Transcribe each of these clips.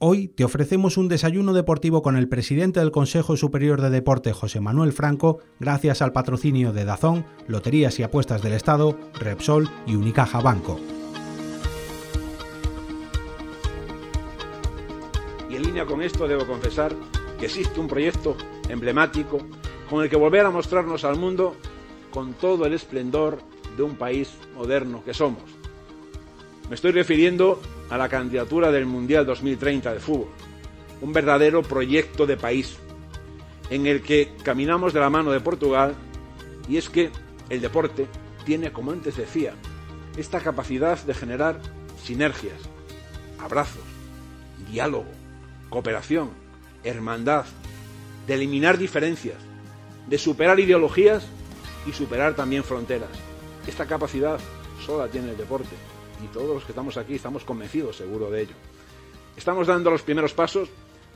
Hoy te ofrecemos un desayuno deportivo con el presidente del Consejo Superior de Deporte, José Manuel Franco, gracias al patrocinio de Dazón, Loterías y Apuestas del Estado, Repsol y Unicaja Banco. Y en línea con esto debo confesar que existe un proyecto emblemático con el que volver a mostrarnos al mundo con todo el esplendor de un país moderno que somos. Me estoy refiriendo a la candidatura del Mundial 2030 de fútbol, un verdadero proyecto de país en el que caminamos de la mano de Portugal y es que el deporte tiene, como antes decía, esta capacidad de generar sinergias, abrazos, diálogo, cooperación, hermandad, de eliminar diferencias, de superar ideologías y superar también fronteras. Esta capacidad solo la tiene el deporte y todos los que estamos aquí estamos convencidos seguro de ello. Estamos dando los primeros pasos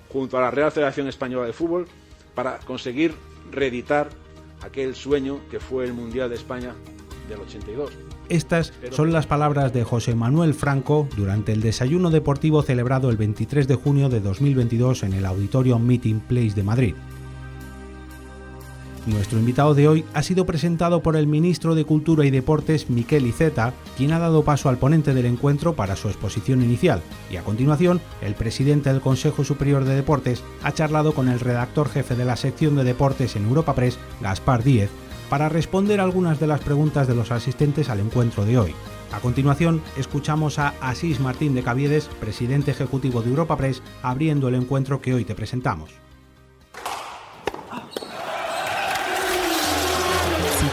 junto a la Real Federación Española de Fútbol para conseguir reeditar aquel sueño que fue el Mundial de España del 82. Estas son las palabras de José Manuel Franco durante el desayuno deportivo celebrado el 23 de junio de 2022 en el Auditorio Meeting Place de Madrid. Nuestro invitado de hoy ha sido presentado por el ministro de Cultura y Deportes, Miquel Iceta, quien ha dado paso al ponente del encuentro para su exposición inicial, y a continuación, el presidente del Consejo Superior de Deportes ha charlado con el redactor jefe de la sección de deportes en Europa Press, Gaspar Díez, para responder algunas de las preguntas de los asistentes al encuentro de hoy. A continuación, escuchamos a Asís Martín de Caviedes, presidente ejecutivo de Europa Press, abriendo el encuentro que hoy te presentamos.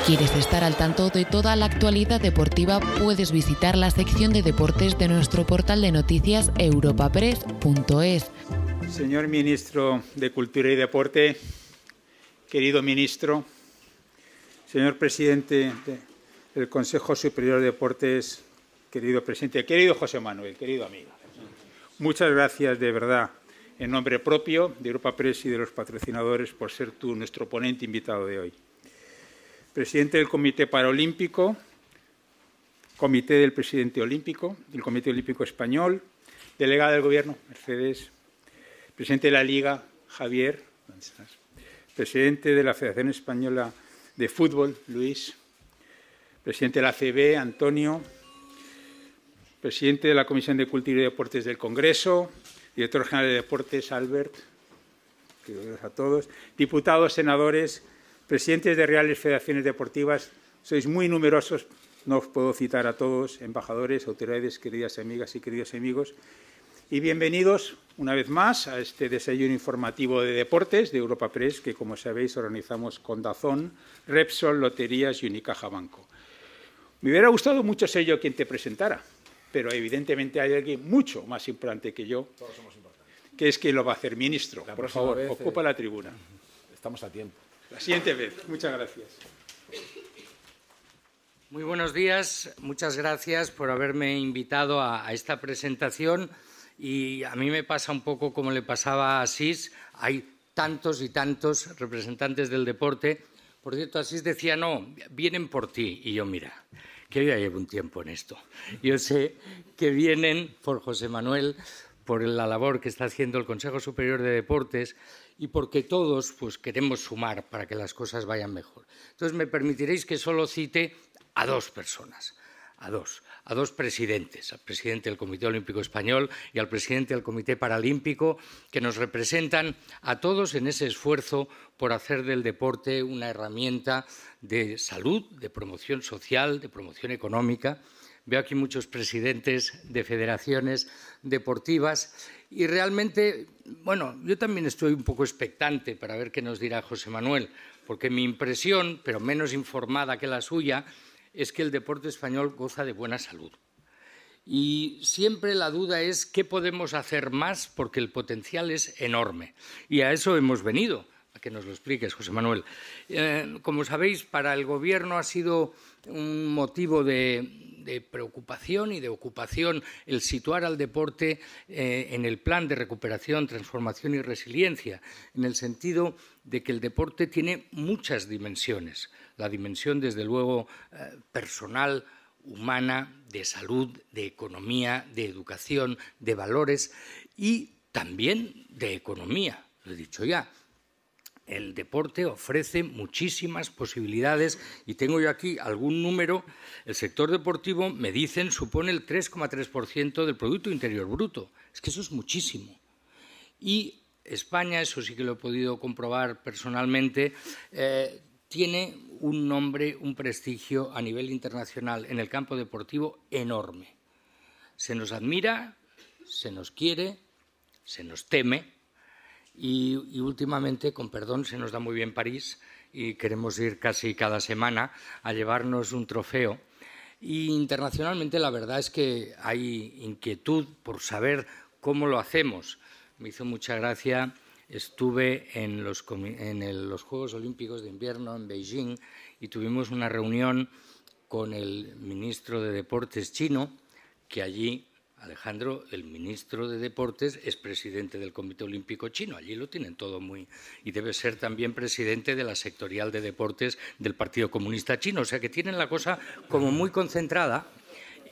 Quieres estar al tanto de toda la actualidad deportiva, puedes visitar la sección de deportes de nuestro portal de noticias europapress.es. Señor ministro de Cultura y Deporte, querido ministro, señor presidente del Consejo Superior de Deportes, querido presidente, querido José Manuel, querido amigo. Muchas gracias de verdad en nombre propio de Europa Press y de los patrocinadores por ser tú nuestro ponente invitado de hoy presidente del Comité Paralímpico, Comité del Presidente Olímpico, del Comité Olímpico Español, delegada del Gobierno, Mercedes, presidente de la Liga, Javier, presidente de la Federación Española de Fútbol, Luis, presidente de la CB, Antonio, presidente de la Comisión de Cultura y Deportes del Congreso, director general de Deportes, Albert, gracias a todos, diputados, senadores, presidentes de reales federaciones deportivas, sois muy numerosos, no os puedo citar a todos, embajadores, autoridades, queridas amigas y queridos amigos, y bienvenidos una vez más a este desayuno informativo de deportes de Europa Press, que como sabéis organizamos con Dazón, Repsol, Loterías y Unicaja Banco. Me hubiera gustado mucho ser yo quien te presentara, pero evidentemente hay alguien mucho más importante que yo, que es quien lo va a hacer ministro. Por favor, ocupa la tribuna. Estamos a tiempo. La siguiente vez. Muchas gracias. Muy buenos días. Muchas gracias por haberme invitado a, esta presentación. Y a mí me pasa un poco como le pasaba a Asís. Hay tantos y tantos representantes del deporte. Por cierto, Asís decía, no, vienen por ti. Y yo, mira, que yo ya llevo un tiempo en esto. Yo sé que vienen por José Manuel, por la labor que está haciendo el Consejo Superior de Deportes y porque todos pues, queremos sumar para que las cosas vayan mejor. Entonces, me permitiréis que solo cite a dos personas, a dos, a dos presidentes, al presidente del Comité Olímpico Español y al presidente del Comité Paralímpico, que nos representan a todos en ese esfuerzo por hacer del deporte una herramienta de salud, de promoción social, de promoción económica. Veo aquí muchos presidentes de federaciones deportivas y realmente, bueno, yo también estoy un poco expectante para ver qué nos dirá José Manuel, porque mi impresión, pero menos informada que la suya, es que el deporte español goza de buena salud. Y siempre la duda es qué podemos hacer más porque el potencial es enorme. Y a eso hemos venido, a que nos lo expliques, José Manuel. Eh, como sabéis, para el Gobierno ha sido un motivo de, de preocupación y de ocupación el situar al deporte eh, en el plan de recuperación, transformación y resiliencia, en el sentido de que el deporte tiene muchas dimensiones. La dimensión, desde luego, eh, personal, humana, de salud, de economía, de educación, de valores y también de economía, lo he dicho ya. El deporte ofrece muchísimas posibilidades y tengo yo aquí algún número. El sector deportivo, me dicen, supone el 3,3% del Producto Interior Bruto. Es que eso es muchísimo. Y España, eso sí que lo he podido comprobar personalmente, eh, tiene un nombre, un prestigio a nivel internacional en el campo deportivo enorme. Se nos admira, se nos quiere, se nos teme y, últimamente, con perdón, se nos da muy bien París y queremos ir casi cada semana a llevarnos un trofeo. Y internacionalmente la verdad es que hay inquietud por saber cómo lo hacemos. Me hizo mucha gracia estuve en los, Juegos Olímpicos de Invierno en Beijing y tuvimos una reunión con el ministro de Deportes chino, que allí, Alejandro, el ministro de Deportes, es presidente del Comité Olímpico Chino. Allí lo tienen todo muy. Y debe ser también presidente de la sectorial de deportes del Partido Comunista Chino. O sea que tienen la cosa como muy concentrada.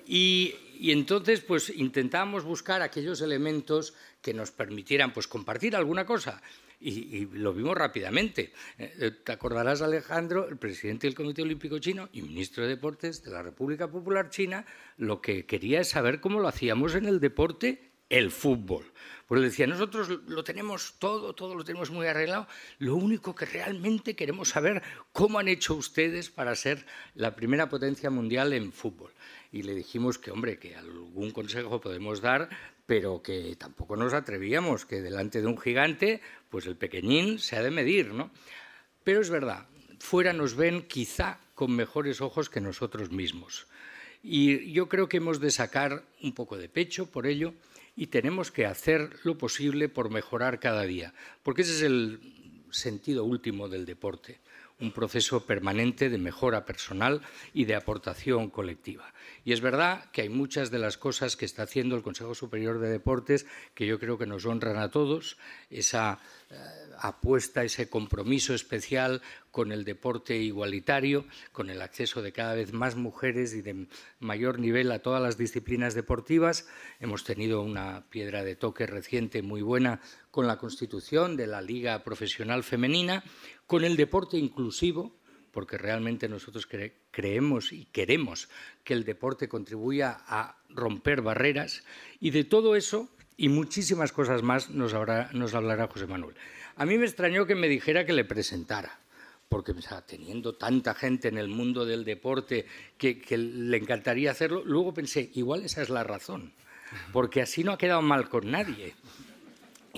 Y, entonces, pues intentamos buscar aquellos elementos que nos permitieran pues, compartir alguna cosa. Y, lo vimos rápidamente. Eh, te acordarás, Alejandro, el presidente del Comité Olímpico Chino y ministro de Deportes de la República Popular China, lo que quería es saber cómo lo hacíamos en el deporte, el fútbol. Pues decía, nosotros lo tenemos todo, todo lo tenemos muy arreglado. Lo único que realmente queremos saber cómo han hecho ustedes para ser la primera potencia mundial en fútbol y le dijimos que, hombre, que algún consejo podemos dar, pero que tampoco nos atrevíamos, que delante de un gigante, pues el pequeñín se ha de medir, ¿no? Pero es verdad, fuera nos ven quizá con mejores ojos que nosotros mismos. Y yo creo que hemos de sacar un poco de pecho por ello y tenemos que hacer lo posible por mejorar cada día, porque ese es el sentido último del deporte un proceso permanente de mejora personal y de aportación colectiva. Y es verdad que hay muchas de las cosas que está haciendo el Consejo Superior de Deportes que yo creo que nos honran a todos, esa eh, apuesta, ese compromiso especial con el deporte igualitario, con el acceso de cada vez más mujeres y de mayor nivel a todas las disciplinas deportivas. Hemos tenido una piedra de toque reciente muy buena con la constitución de la Liga Profesional Femenina, con el deporte inclusivo, porque realmente nosotros creemos y queremos que el deporte contribuya a romper barreras, y de todo eso y muchísimas cosas más nos, hablará José Manuel. A mí me extrañó que me dijera que le presentara, porque teniendo tanta gente en el mundo del deporte que le encantaría hacerlo, luego pensé, igual esa es la razón, porque así no ha quedado mal con nadie.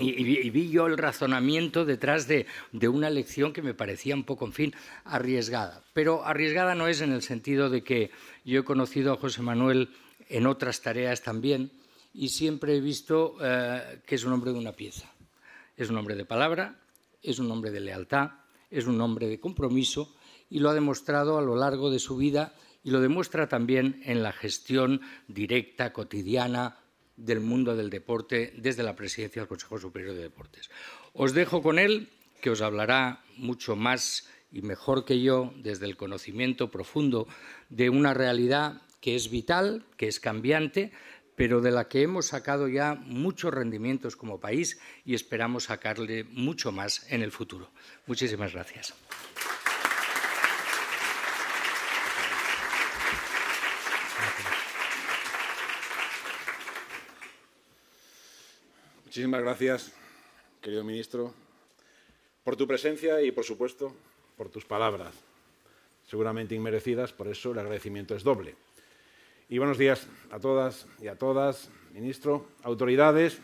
Y, vi yo el razonamiento detrás de, una elección que me parecía un poco, en fin, arriesgada. Pero arriesgada no es en el sentido de que yo he conocido a José Manuel en otras tareas también y siempre he visto eh, que es un hombre de una pieza. Es un hombre de palabra, es un hombre de lealtad, es un hombre de compromiso y lo ha demostrado a lo largo de su vida y lo demuestra también en la gestión directa, cotidiana, del mundo del deporte desde la presidencia del Consejo Superior de Deportes. Os dejo con él, que os hablará mucho más y mejor que yo desde el conocimiento profundo de una realidad que es vital, que es cambiante, pero de la que hemos sacado ya muchos rendimientos como país y esperamos sacarle mucho más en el futuro. Muchísimas gracias. Muchísimas gracias, querido ministro, por tu presencia y, por supuesto, por tus palabras, seguramente inmerecidas, por eso el agradecimiento es doble. Y buenos días a todas y a todas, ministro, autoridades,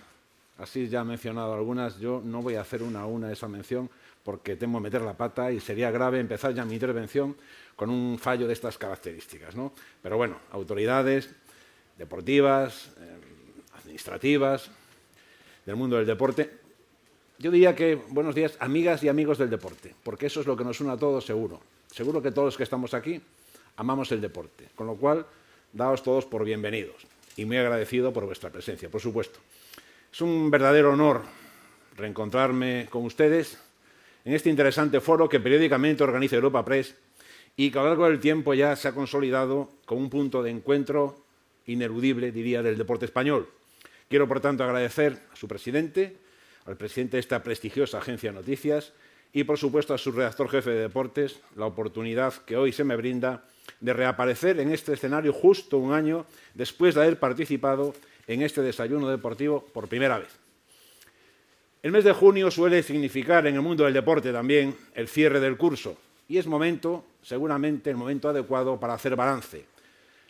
así ya ha mencionado algunas, yo no voy a hacer una a una esa mención porque temo meter la pata y sería grave empezar ya mi intervención con un fallo de estas características. ¿no? Pero bueno, autoridades deportivas, eh, administrativas, del mundo del deporte. Yo diría que, buenos días, amigas y amigos del deporte, porque eso es lo que nos une a todos seguro. Seguro que todos los que estamos aquí amamos el deporte, con lo cual, daos todos por bienvenidos y muy agradecido por vuestra presencia, por supuesto. Es un verdadero honor reencontrarme con ustedes en este interesante foro que periódicamente organiza Europa Press y que a lo largo del tiempo ya se ha consolidado como un punto de encuentro ineludible, diría, del deporte español Quiero, por tanto, agradecer a su presidente, al presidente de esta prestigiosa agencia de noticias y, por supuesto, a su redactor jefe de deportes, la oportunidad que hoy se me brinda de reaparecer en este escenario justo un año después de haber participado en este desayuno deportivo por primera vez. El mes de junio suele significar en el mundo del deporte también el cierre del curso y es momento, seguramente, el momento adecuado para hacer balance.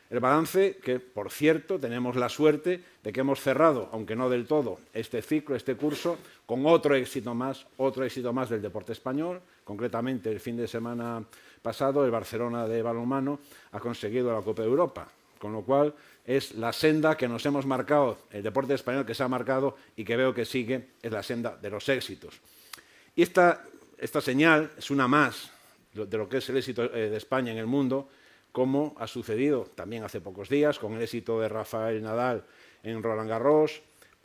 El balance que, por cierto, tenemos la suerte de que hemos cerrado, aunque no del todo, este ciclo, este curso, con otro éxito más, otro éxito más del deporte español. Concretamente, el fin de semana pasado, el Barcelona de balonmano ha conseguido la Copa de Europa, con lo cual es la senda que nos hemos marcado, el deporte español que se ha marcado y que veo que sigue, es la senda de los éxitos. Y esta, esta señal es una más de lo que es el éxito eh, de España en el mundo, como ha sucedido también hace pocos días con el éxito de Rafael Nadal en Roland Garros,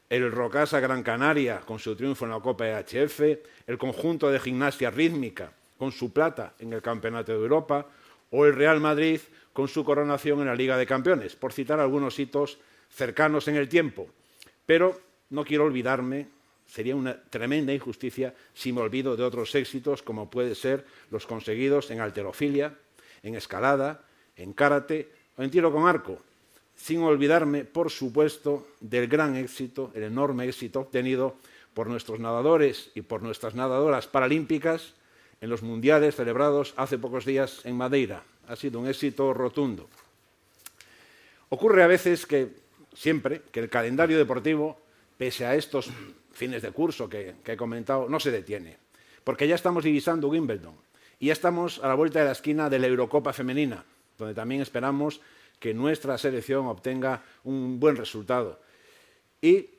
el Rocasa Gran Canaria con su triunfo en la Copa EHF, el conjunto de gimnasia rítmica con su plata en el Campeonato de Europa, o el Real Madrid con su coronación en la Liga de Campeones, por citar algunos hitos cercanos en el tiempo. Pero no quiero olvidarme, sería una tremenda injusticia si me olvido de otros éxitos como pueden ser los conseguidos en alterofilia, en escalada, en karate o en tiro con arco, sin olvidarme, por supuesto, del gran éxito, el enorme éxito obtenido por nuestros nadadores y por nuestras nadadoras paralímpicas en los mundiales celebrados hace pocos días en Madeira. Ha sido un éxito rotundo. Ocurre a veces que, siempre, que el calendario deportivo, pese a estos fines de curso que, que he comentado, no se detiene, porque ya estamos divisando Wimbledon y ya estamos a la vuelta de la esquina de la Eurocopa femenina donde también esperamos que nuestra selección obtenga un buen resultado. Y,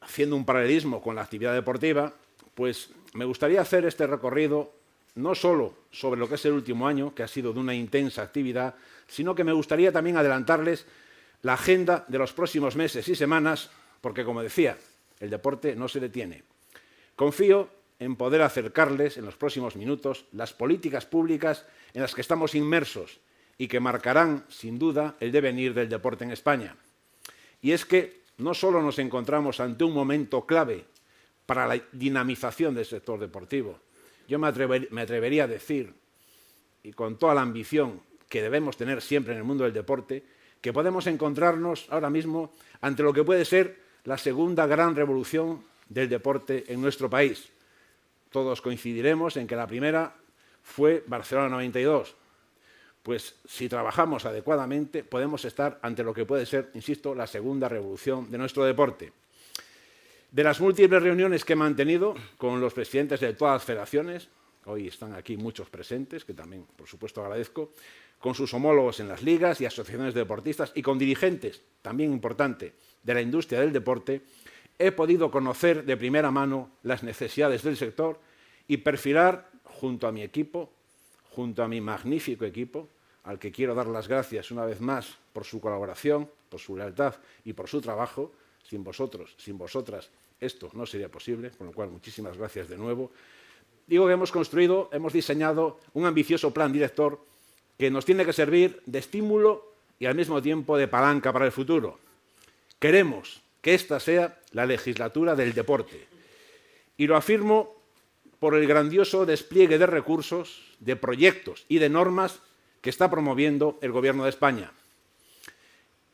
haciendo un paralelismo con la actividad deportiva, pues me gustaría hacer este recorrido no solo sobre lo que es el último año, que ha sido de una intensa actividad, sino que me gustaría también adelantarles la agenda de los próximos meses y semanas, porque, como decía, el deporte no se detiene. Confío en poder acercarles en los próximos minutos las políticas públicas en las que estamos inmersos y que marcarán, sin duda, el devenir del deporte en España. Y es que no solo nos encontramos ante un momento clave para la dinamización del sector deportivo, yo me, atrevería a decir, y con toda la ambición que debemos tener siempre en el mundo del deporte, que podemos encontrarnos ahora mismo ante lo que puede ser la segunda gran revolución del deporte en nuestro país. Todos coincidiremos en que la primera fue Barcelona 92, pues si trabajamos adecuadamente podemos estar ante lo que puede ser, insisto, la segunda revolución de nuestro deporte. De las múltiples reuniones que he mantenido con los presidentes de todas las federaciones, hoy están aquí muchos presentes, que también, por supuesto, agradezco, con sus homólogos en las ligas y asociaciones de deportistas y con dirigentes, también importante, de la industria del deporte, he podido conocer de primera mano las necesidades del sector y perfilar, junto a mi equipo, junto a mi magnífico equipo, al que quiero dar las gracias una vez más por su colaboración, por su lealtad y por su trabajo. Sin vosotros, sin vosotras, esto no sería posible, con lo cual muchísimas gracias de nuevo. Digo que hemos construido, hemos diseñado un ambicioso plan director que nos tiene que servir de estímulo y al mismo tiempo de palanca para el futuro. Queremos que esta sea la legislatura del deporte. Y lo afirmo por el grandioso despliegue de recursos, de proyectos y de normas que está promoviendo el Gobierno de España.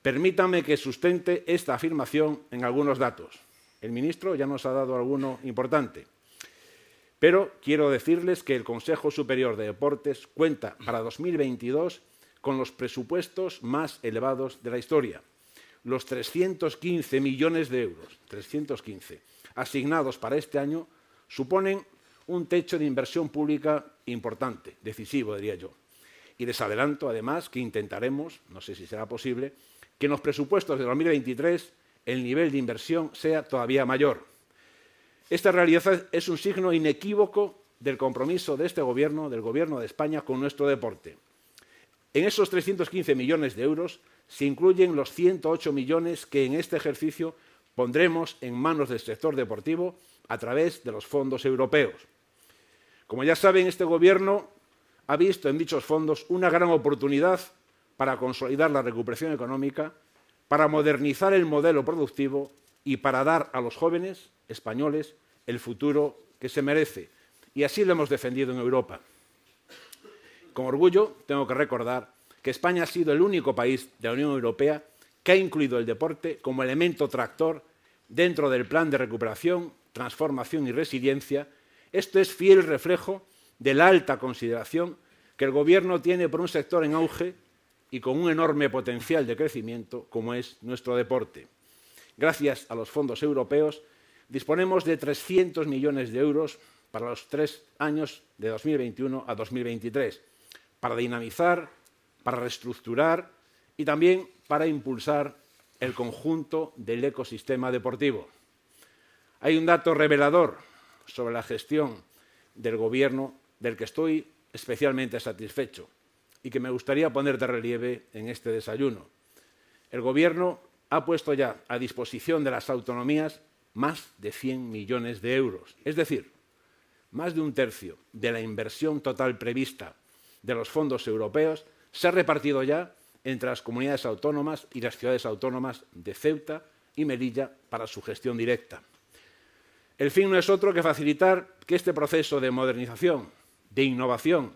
Permítame que sustente esta afirmación en algunos datos. El ministro ya nos ha dado alguno importante. Pero quiero decirles que el Consejo Superior de Deportes cuenta para 2022 con los presupuestos más elevados de la historia. Los 315 millones de euros, 315, asignados para este año, suponen un techo de inversión pública importante, decisivo, diría yo. Y les adelanto, además, que intentaremos, no sé si será posible, que en los presupuestos de 2023 el nivel de inversión sea todavía mayor. Esta realidad es un signo inequívoco del compromiso de este Gobierno, del Gobierno de España, con nuestro deporte. En esos 315 millones de euros se incluyen los 108 millones que en este ejercicio pondremos en manos del sector deportivo a través de los fondos europeos. Como ya saben, este Gobierno ha visto en dichos fondos una gran oportunidad para consolidar la recuperación económica, para modernizar el modelo productivo y para dar a los jóvenes españoles el futuro que se merece. Y así lo hemos defendido en Europa. Con orgullo tengo que recordar que España ha sido el único país de la Unión Europea que ha incluido el deporte como elemento tractor dentro del plan de recuperación, transformación y resiliencia. Esto es fiel reflejo de la alta consideración que el Gobierno tiene por un sector en auge y con un enorme potencial de crecimiento como es nuestro deporte. Gracias a los fondos europeos disponemos de 300 millones de euros para los tres años de 2021 a 2023, para dinamizar, para reestructurar y también para impulsar el conjunto del ecosistema deportivo. Hay un dato revelador sobre la gestión del Gobierno del que estoy especialmente satisfecho y que me gustaría poner de relieve en este desayuno. El Gobierno ha puesto ya a disposición de las autonomías más de 100 millones de euros, es decir, más de un tercio de la inversión total prevista de los fondos europeos se ha repartido ya entre las comunidades autónomas y las ciudades autónomas de Ceuta y Melilla para su gestión directa. El fin no es otro que facilitar que este proceso de modernización, de innovación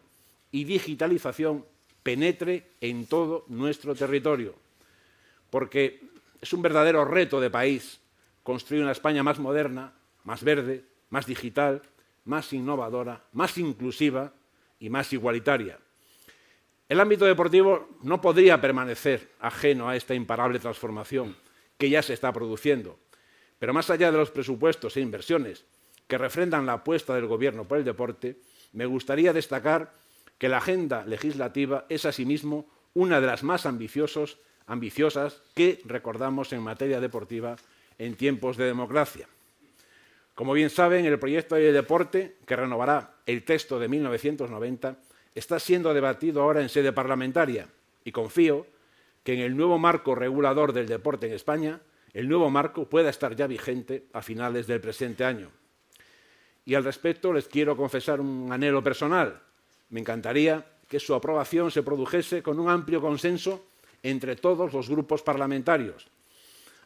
y digitalización penetre en todo nuestro territorio, porque es un verdadero reto de país construir una España más moderna, más verde, más digital, más innovadora, más inclusiva y más igualitaria. El ámbito deportivo no podría permanecer ajeno a esta imparable transformación que ya se está produciendo. Pero más allá de los presupuestos e inversiones que refrendan la apuesta del Gobierno por el deporte, me gustaría destacar que la agenda legislativa es asimismo una de las más ambiciosas que recordamos en materia deportiva en tiempos de democracia. Como bien saben, el proyecto de deporte, que renovará el texto de 1990, está siendo debatido ahora en sede parlamentaria y confío que en el nuevo marco regulador del deporte en España, el nuevo marco pueda estar ya vigente a finales del presente año. Y al respecto les quiero confesar un anhelo personal. Me encantaría que su aprobación se produjese con un amplio consenso entre todos los grupos parlamentarios.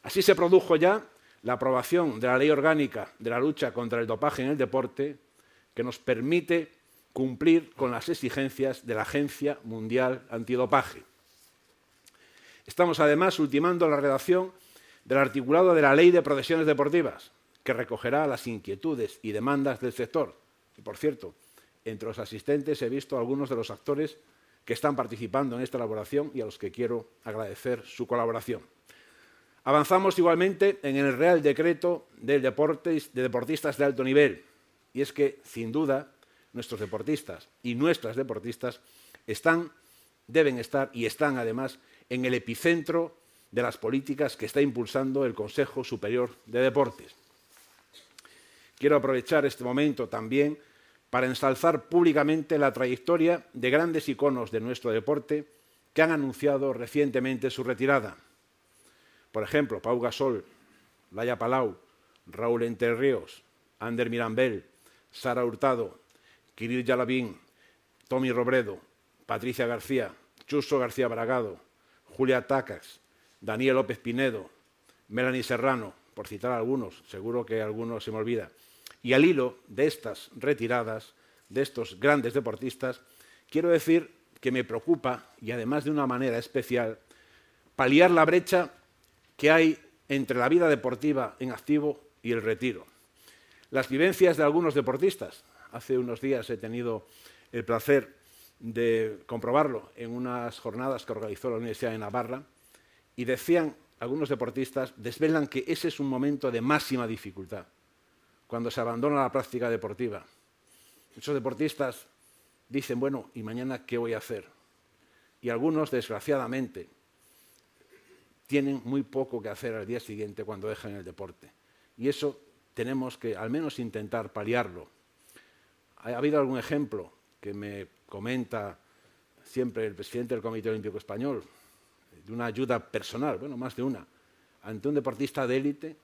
Así se produjo ya la aprobación de la Ley Orgánica de la lucha contra el dopaje en el deporte, que nos permite cumplir con las exigencias de la Agencia Mundial Antidopaje. Estamos además ultimando la redacción del articulado de la Ley de Profesiones Deportivas, que recogerá las inquietudes y demandas del sector. Y, por cierto, entre los asistentes he visto a algunos de los actores que están participando en esta elaboración y a los que quiero agradecer su colaboración. Avanzamos igualmente en el Real Decreto de Deportistas de Alto Nivel, y es que, sin duda, nuestros deportistas y nuestras deportistas están, deben estar y están además en el epicentro de las políticas que está impulsando el Consejo Superior de Deportes. Quiero aprovechar este momento también para ensalzar públicamente la trayectoria de grandes iconos de nuestro deporte que han anunciado recientemente su retirada. Por ejemplo, Pau Gasol, Laia Palau, Raúl Entre Ríos, Ander Mirambel, Sara Hurtado, Kirill Yalavín, Tommy Robredo, Patricia García, Chuso García Bragado, Julia Tacas, Daniel López Pinedo, Melanie Serrano, por citar algunos, seguro que alguno se me olvida. Y al hilo de estas retiradas, de estos grandes deportistas, quiero decir que me preocupa, y además de una manera especial, paliar la brecha que hay entre la vida deportiva en activo y el retiro. Las vivencias de algunos deportistas, Hace unos días he tenido el placer de comprobarlo en unas jornadas que organizó la Universidad de Navarra y decían algunos deportistas, desvelan que ese es un momento de máxima dificultad, cuando se abandona la práctica deportiva. Muchos deportistas dicen, bueno, ¿y mañana qué voy a hacer? Y algunos, desgraciadamente, tienen muy poco que hacer al día siguiente cuando dejan el deporte. Y eso tenemos que al menos intentar paliarlo ha habido algún ejemplo que me comenta siempre el presidente del Comité Olímpico Español, de una ayuda personal, bueno, más de una, ante un deportista de élite,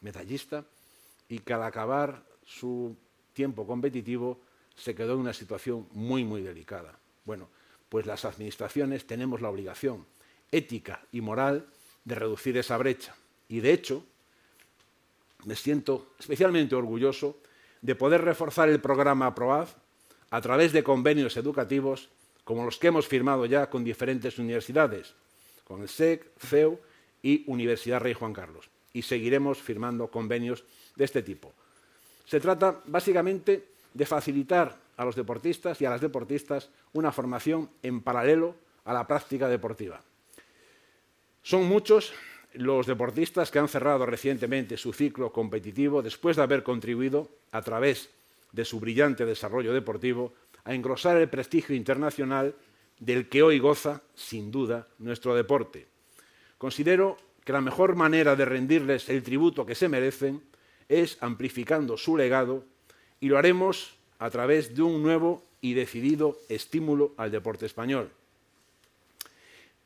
medallista, y que al acabar su tiempo competitivo se quedó en una situación muy, muy delicada. Bueno, pues las administraciones tenemos la obligación ética y moral de reducir esa brecha. Y de hecho, me siento especialmente orgulloso de poder reforzar el programa PROAD a través de convenios educativos como los que hemos firmado ya con diferentes universidades, con el SEC, CEU y Universidad Rey Juan Carlos. Y seguiremos firmando convenios de este tipo. Se trata básicamente de facilitar a los deportistas y a las deportistas una formación en paralelo a la práctica deportiva. Son muchos los deportistas que han cerrado recientemente su ciclo competitivo después de haber contribuido, a través de su brillante desarrollo deportivo, a engrosar el prestigio internacional del que hoy goza, sin duda, nuestro deporte. Considero que la mejor manera de rendirles el tributo que se merecen es amplificando su legado y lo haremos a través de un nuevo y decidido estímulo al deporte español.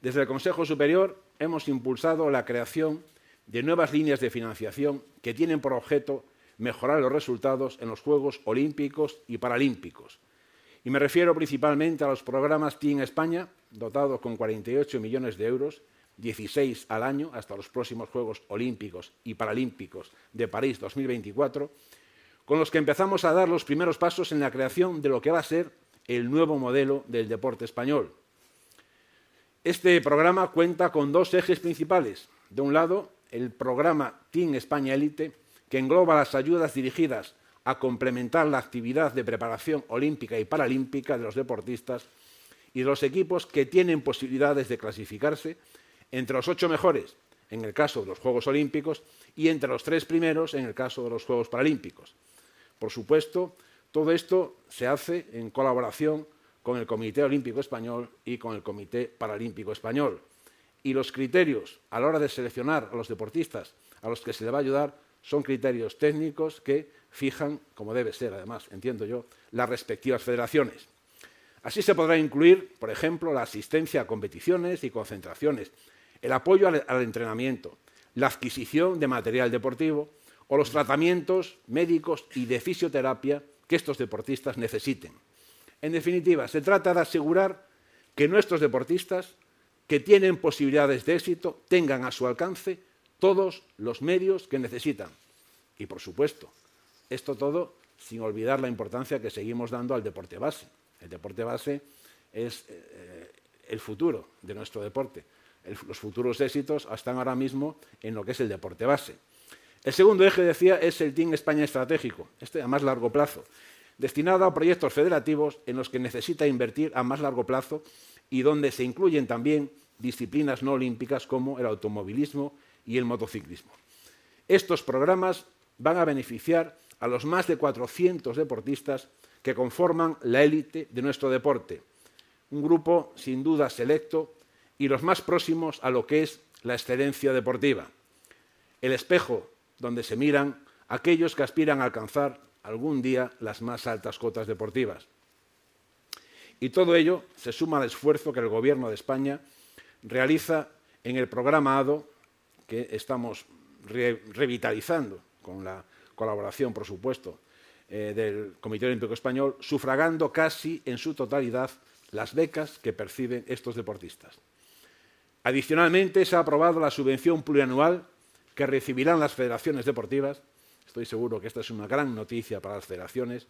Desde el Consejo Superior hemos impulsado la creación de nuevas líneas de financiación que tienen por objeto mejorar los resultados en los Juegos Olímpicos y Paralímpicos. Y me refiero principalmente a los programas Team España, dotados con 48 millones de euros, 16 al año hasta los próximos Juegos Olímpicos y Paralímpicos de París 2024, con los que empezamos a dar los primeros pasos en la creación de lo que va a ser el nuevo modelo del deporte español, este programa cuenta con dos ejes principales. De un lado, el programa Team España Elite, que engloba las ayudas dirigidas a complementar la actividad de preparación olímpica y paralímpica de los deportistas y de los equipos que tienen posibilidades de clasificarse entre los ocho mejores, en el caso de los Juegos Olímpicos, y entre los tres primeros, en el caso de los Juegos Paralímpicos. Por supuesto, todo esto se hace en colaboración con el Comité Olímpico Español y con el Comité Paralímpico Español. Y los criterios a la hora de seleccionar a los deportistas a los que se le va a ayudar son criterios técnicos que fijan, como debe ser además, entiendo yo, las respectivas federaciones. Así se podrá incluir, por ejemplo, la asistencia a competiciones y concentraciones, el apoyo al, entrenamiento, la adquisición de material deportivo o los tratamientos médicos y de fisioterapia que estos deportistas necesiten. En definitiva, se trata de asegurar que nuestros deportistas que tienen posibilidades de éxito tengan a su alcance todos los medios que necesitan. Y, por supuesto, esto todo sin olvidar la importancia que seguimos dando al deporte base. El deporte base es eh, el futuro de nuestro deporte. Los futuros éxitos están ahora mismo en lo que es el deporte base. El segundo eje, decía, es el Team España Estratégico, este a más largo plazo destinado a proyectos federativos en los que necesita invertir a más largo plazo y donde se incluyen también disciplinas no olímpicas como el automovilismo y el motociclismo. Estos programas van a beneficiar a los más de 400 deportistas que conforman la élite de nuestro deporte, un grupo sin duda selecto y los más próximos a lo que es la excelencia deportiva, el espejo donde se miran aquellos que aspiran a alcanzar algún día las más altas cotas deportivas. Y todo ello se suma al esfuerzo que el Gobierno de España realiza en el programa ADO, que estamos revitalizando con la colaboración, por supuesto, eh, del Comité Olímpico Español, sufragando casi en su totalidad las becas que perciben estos deportistas. Adicionalmente, se ha aprobado la subvención plurianual que recibirán las federaciones deportivas. Estoy seguro que esta es una gran noticia para las federaciones,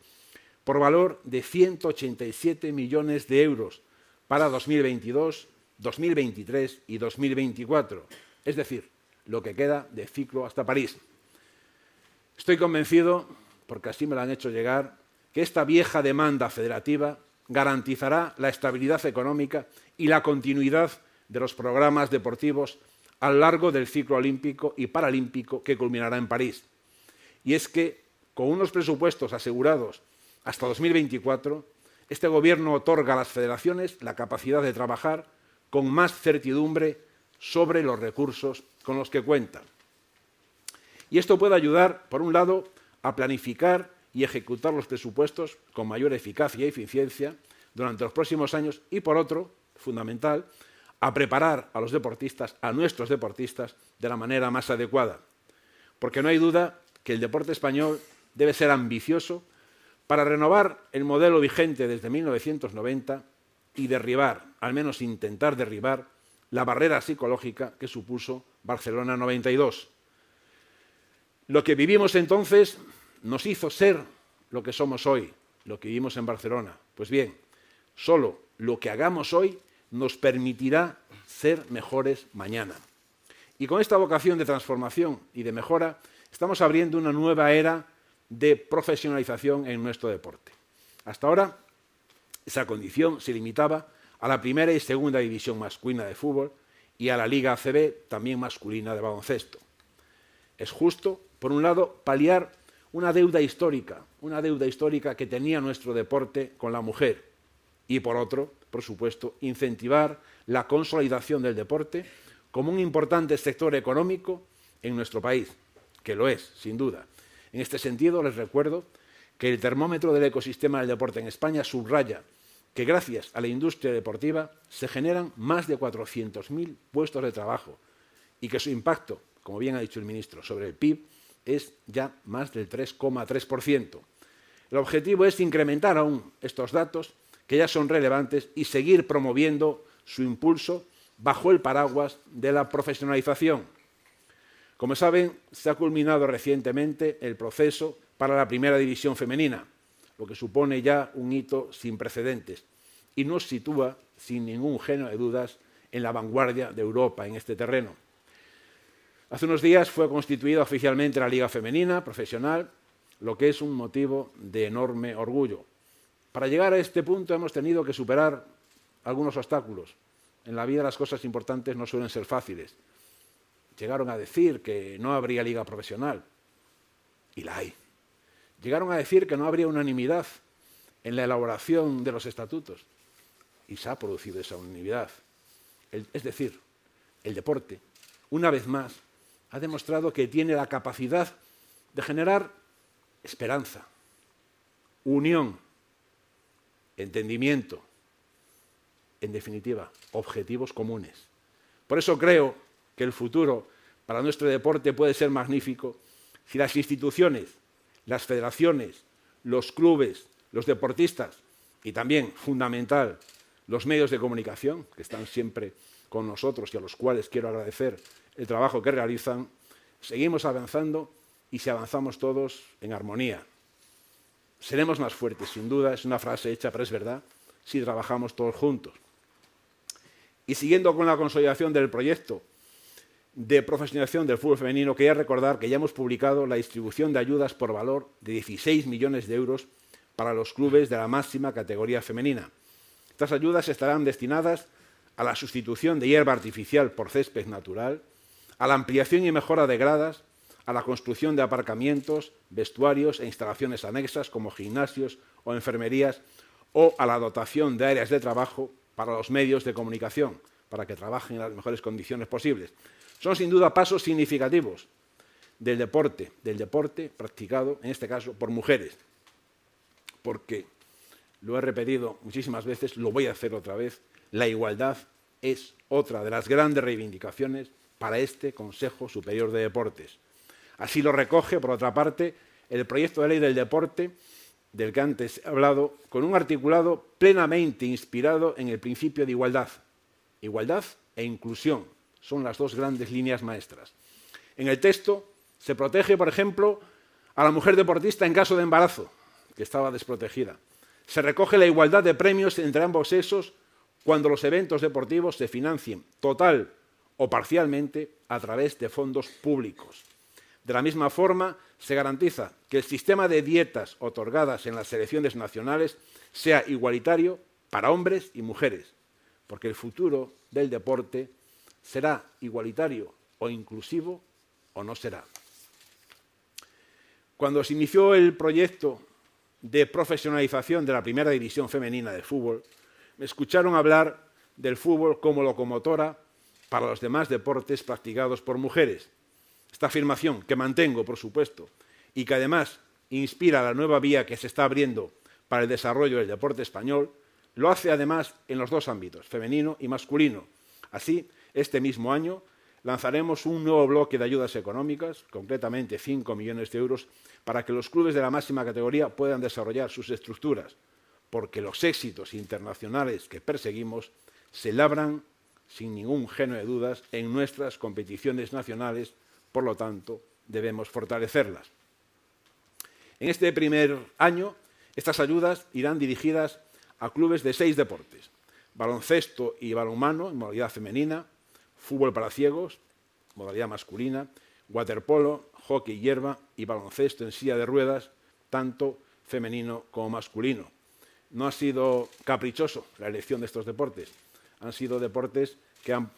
por valor de 187 millones de euros para 2022, 2023 y 2024, es decir, lo que queda de ciclo hasta París. Estoy convencido, porque así me lo han hecho llegar, que esta vieja demanda federativa garantizará la estabilidad económica y la continuidad de los programas deportivos a lo largo del ciclo olímpico y paralímpico que culminará en París. Y es que, con unos presupuestos asegurados hasta 2024, este Gobierno otorga a las federaciones la capacidad de trabajar con más certidumbre sobre los recursos con los que cuentan. Y esto puede ayudar, por un lado, a planificar y ejecutar los presupuestos con mayor eficacia y eficiencia durante los próximos años y, por otro, fundamental, a preparar a los deportistas, a nuestros deportistas, de la manera más adecuada. Porque no hay duda que el deporte español debe ser ambicioso para renovar el modelo vigente desde 1990 y derribar, al menos intentar derribar, la barrera psicológica que supuso Barcelona 92. Lo que vivimos entonces nos hizo ser lo que somos hoy, lo que vivimos en Barcelona. Pues bien, solo lo que hagamos hoy nos permitirá ser mejores mañana. Y con esta vocación de transformación y de mejora, estamos abriendo una nueva era de profesionalización en nuestro deporte. Hasta ahora, esa condición se limitaba a la primera y segunda división masculina de fútbol y a la Liga ACB, también masculina de baloncesto. Es justo, por un lado, paliar una deuda histórica, una deuda histórica que tenía nuestro deporte con la mujer, y por otro, por supuesto, incentivar la consolidación del deporte como un importante sector económico en nuestro país, que lo es, sin duda. En este sentido, les recuerdo que el termómetro del ecosistema del deporte en España subraya que gracias a la industria deportiva se generan más de 400.000 puestos de trabajo y que su impacto, como bien ha dicho el ministro, sobre el PIB es ya más del 3,3%. El objetivo es incrementar aún estos datos, que ya son relevantes, y seguir promoviendo su impulso bajo el paraguas de la profesionalización. Como saben, se ha culminado recientemente el proceso para la primera división femenina, lo que supone ya un hito sin precedentes y nos sitúa, sin ningún género de dudas, en la vanguardia de Europa en este terreno. Hace unos días fue constituida oficialmente la Liga Femenina Profesional, lo que es un motivo de enorme orgullo. Para llegar a este punto hemos tenido que superar algunos obstáculos. En la vida las cosas importantes no suelen ser fáciles. Llegaron a decir que no habría liga profesional, y la hay llegaron a decir que no habría unanimidad en la elaboración de los estatutos. Y se ha producido esa unanimidad. es decir, el deporte, una vez más, ha demostrado que tiene la capacidad de generar esperanza, unión, entendimiento, en definitiva, objetivos comunes. Por eso creo que el futuro para nuestro deporte puede ser magnífico si las instituciones las federaciones, los clubes, los deportistas y también, fundamental, los medios de comunicación, que están siempre con nosotros y a los cuales quiero agradecer el trabajo que realizan, seguimos avanzando y si avanzamos todos en armonía. Seremos más fuertes, sin duda, es una frase hecha, pero es verdad, si trabajamos todos juntos. Y siguiendo con la consolidación del proyecto de profesionalización del fútbol femenino, quería recordar que ya hemos publicado la distribución de ayudas por valor de 16 millones de euros para los clubes de la máxima categoría femenina. Estas ayudas estarán destinadas a la sustitución de hierba artificial por césped natural, a la ampliación y mejora de gradas, a la construcción de aparcamientos, vestuarios e instalaciones anexas como gimnasios o enfermerías, o a la dotación de áreas de trabajo para los medios de comunicación, para que trabajen en las mejores condiciones posibles. Son sin duda pasos significativos del deporte, del deporte practicado, en este caso, por mujeres. Porque, lo he repetido muchísimas veces, lo voy a hacer otra vez, la igualdad es otra de las grandes reivindicaciones para este Consejo Superior de Deportes. Así lo recoge, por otra parte, el proyecto de ley del deporte del que antes he hablado, con un articulado plenamente inspirado en el principio de igualdad. Igualdad e inclusión, son las dos grandes líneas maestras. En el texto se protege, por ejemplo, a la mujer deportista en caso de embarazo, que estaba desprotegida. Se recoge la igualdad de premios entre ambos sexos cuando los eventos deportivos se financien total o parcialmente a través de fondos públicos. De la misma forma, se garantiza que el sistema de dietas otorgadas en las selecciones nacionales sea igualitario para hombres y mujeres, porque el futuro del deporte ¿Será igualitario o inclusivo o no será? Cuando se inició el proyecto de profesionalización de la primera división femenina de fútbol, me escucharon hablar del fútbol como locomotora para los demás deportes practicados por mujeres. Esta afirmación, que mantengo, por supuesto, y que además inspira la nueva vía que se está abriendo para el desarrollo del deporte español, lo hace además en los dos ámbitos, femenino y masculino. Así, este mismo año lanzaremos un nuevo bloque de ayudas económicas, concretamente 5 millones de euros, para que los clubes de la máxima categoría puedan desarrollar sus estructuras, porque los éxitos internacionales que perseguimos se labran sin ningún género de dudas en nuestras competiciones nacionales, por lo tanto, debemos fortalecerlas. En este primer año, estas ayudas irán dirigidas a clubes de seis deportes, baloncesto y balonmano en modalidad femenina, fútbol para ciegos, modalidad masculina, waterpolo, hockey hierba y baloncesto en silla de ruedas, tanto femenino como masculino. No ha sido caprichoso la elección de estos deportes, han sido deportes que han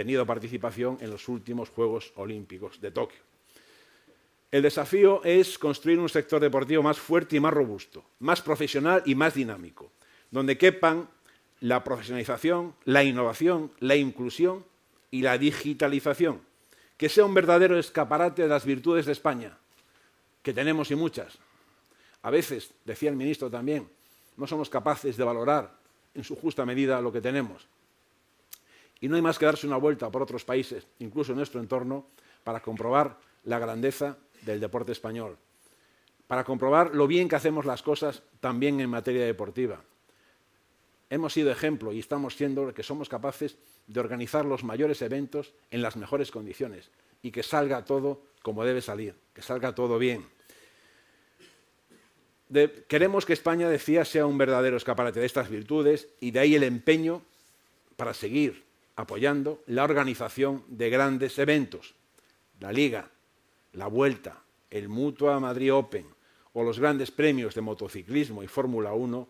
tenido participación en los últimos Juegos Olímpicos de Tokio. El desafío es construir un sector deportivo más fuerte y más robusto, más profesional y más dinámico, donde quepan la profesionalización, la innovación, la inclusión y la digitalización, que sea un verdadero escaparate de las virtudes de España, que tenemos y muchas. A veces, decía el ministro también, no somos capaces de valorar en su justa medida lo que tenemos. Y no hay más que darse una vuelta por otros países, incluso en nuestro entorno, para comprobar la grandeza del deporte español, para comprobar lo bien que hacemos las cosas también en materia deportiva. Hemos sido ejemplo y estamos siendo que somos capaces de organizar los mayores eventos en las mejores condiciones y que salga todo como debe salir, que salga todo bien. queremos que España, decía, sea un verdadero escaparate de estas virtudes y de ahí el empeño para seguir apoyando la organización de grandes eventos, la Liga, la Vuelta, el Mutua Madrid Open o los grandes premios de motociclismo y Fórmula 1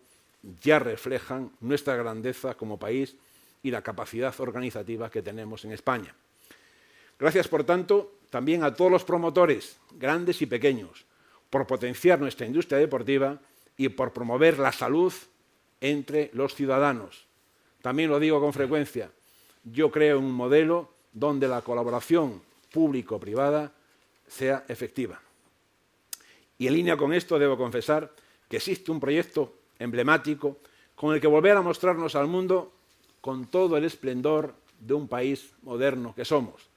ya reflejan nuestra grandeza como país y la capacidad organizativa que tenemos en España. Gracias, por tanto, también a todos los promotores, grandes y pequeños, por potenciar nuestra industria deportiva y por promover la salud entre los ciudadanos. También lo digo con frecuencia, yo creo en un modelo donde la colaboración público-privada sea efectiva. Y en línea con esto debo confesar que existe un proyecto emblemático con el que volver a mostrarnos al mundo con todo el esplendor de un país moderno que somos.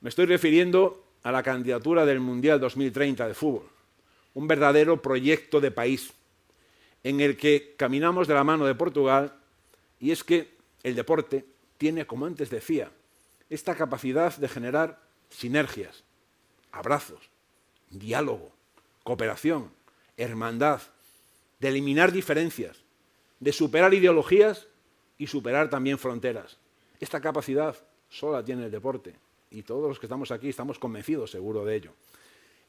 Me estoy refiriendo a la candidatura del Mundial 2030 de fútbol, un verdadero proyecto de país en el que caminamos de la mano de Portugal y es que el deporte tiene, como antes decía, esta capacidad de generar sinergias, abrazos, diálogo, cooperación, hermandad, de eliminar diferencias, de superar ideologías y superar también fronteras. Esta capacidad solo la tiene el deporte y todos los que estamos aquí estamos convencidos seguro de ello.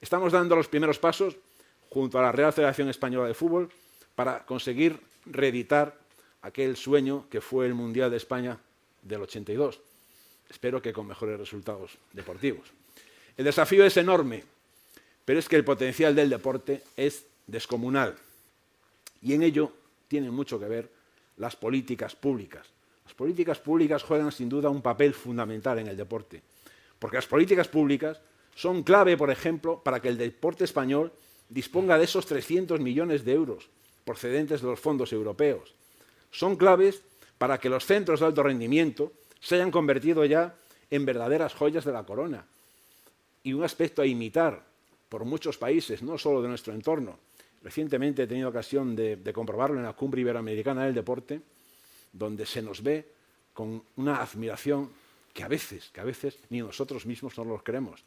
Estamos dando los primeros pasos junto a la Real Federación Española de Fútbol para conseguir reeditar aquel sueño que fue el Mundial de España del 82. Espero que con mejores resultados deportivos. El desafío es enorme, pero es que el potencial del deporte es descomunal. Y en ello tienen mucho que ver las políticas públicas. Las políticas públicas juegan sin duda un papel fundamental en el deporte, porque las políticas públicas son clave, por ejemplo, para que el deporte español disponga de esos 300 millones de euros procedentes de los fondos europeos. Son claves para que los centros de alto rendimiento se hayan convertido ya en verdaderas joyas de la corona. Y un aspecto a imitar por muchos países, no solo de nuestro entorno. Recientemente he tenido ocasión de, comprobarlo en la Cumbre Iberoamericana del Deporte, donde se nos ve con una admiración que a veces, que a veces ni nosotros mismos no lo creemos.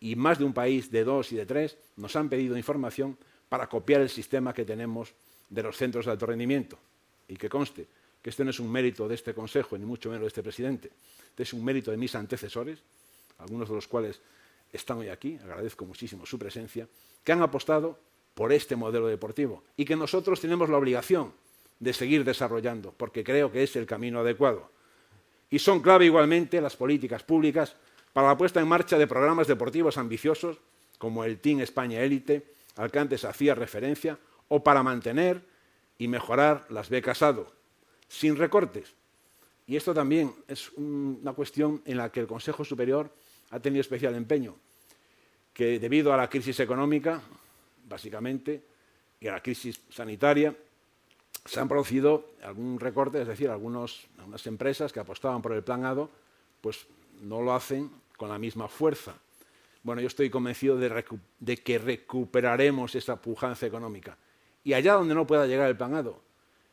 Y más de un país, de dos y de tres, nos han pedido información para copiar el sistema que tenemos de los centros de alto rendimiento. Y que conste, que este no es un mérito de este Consejo, ni mucho menos de este presidente, este es un mérito de mis antecesores, algunos de los cuales están hoy aquí, agradezco muchísimo su presencia, que han apostado por este modelo deportivo y que nosotros tenemos la obligación de seguir desarrollando, porque creo que es el camino adecuado. Y son clave igualmente las políticas públicas para la puesta en marcha de programas deportivos ambiciosos, como el Team España Élite, al que antes hacía referencia, o para mantener y mejorar las becas ADO, sin recortes. Y esto también es una cuestión en la que el Consejo Superior ha tenido especial empeño, que debido a la crisis económica, básicamente, y a la crisis sanitaria, se han producido algún recorte, es decir, algunas empresas que apostaban por el plan ADO, pues no lo hacen con la misma fuerza. Bueno, yo estoy convencido de, que recuperaremos esa pujanza económica. Y allá donde no pueda llegar el plan ADO,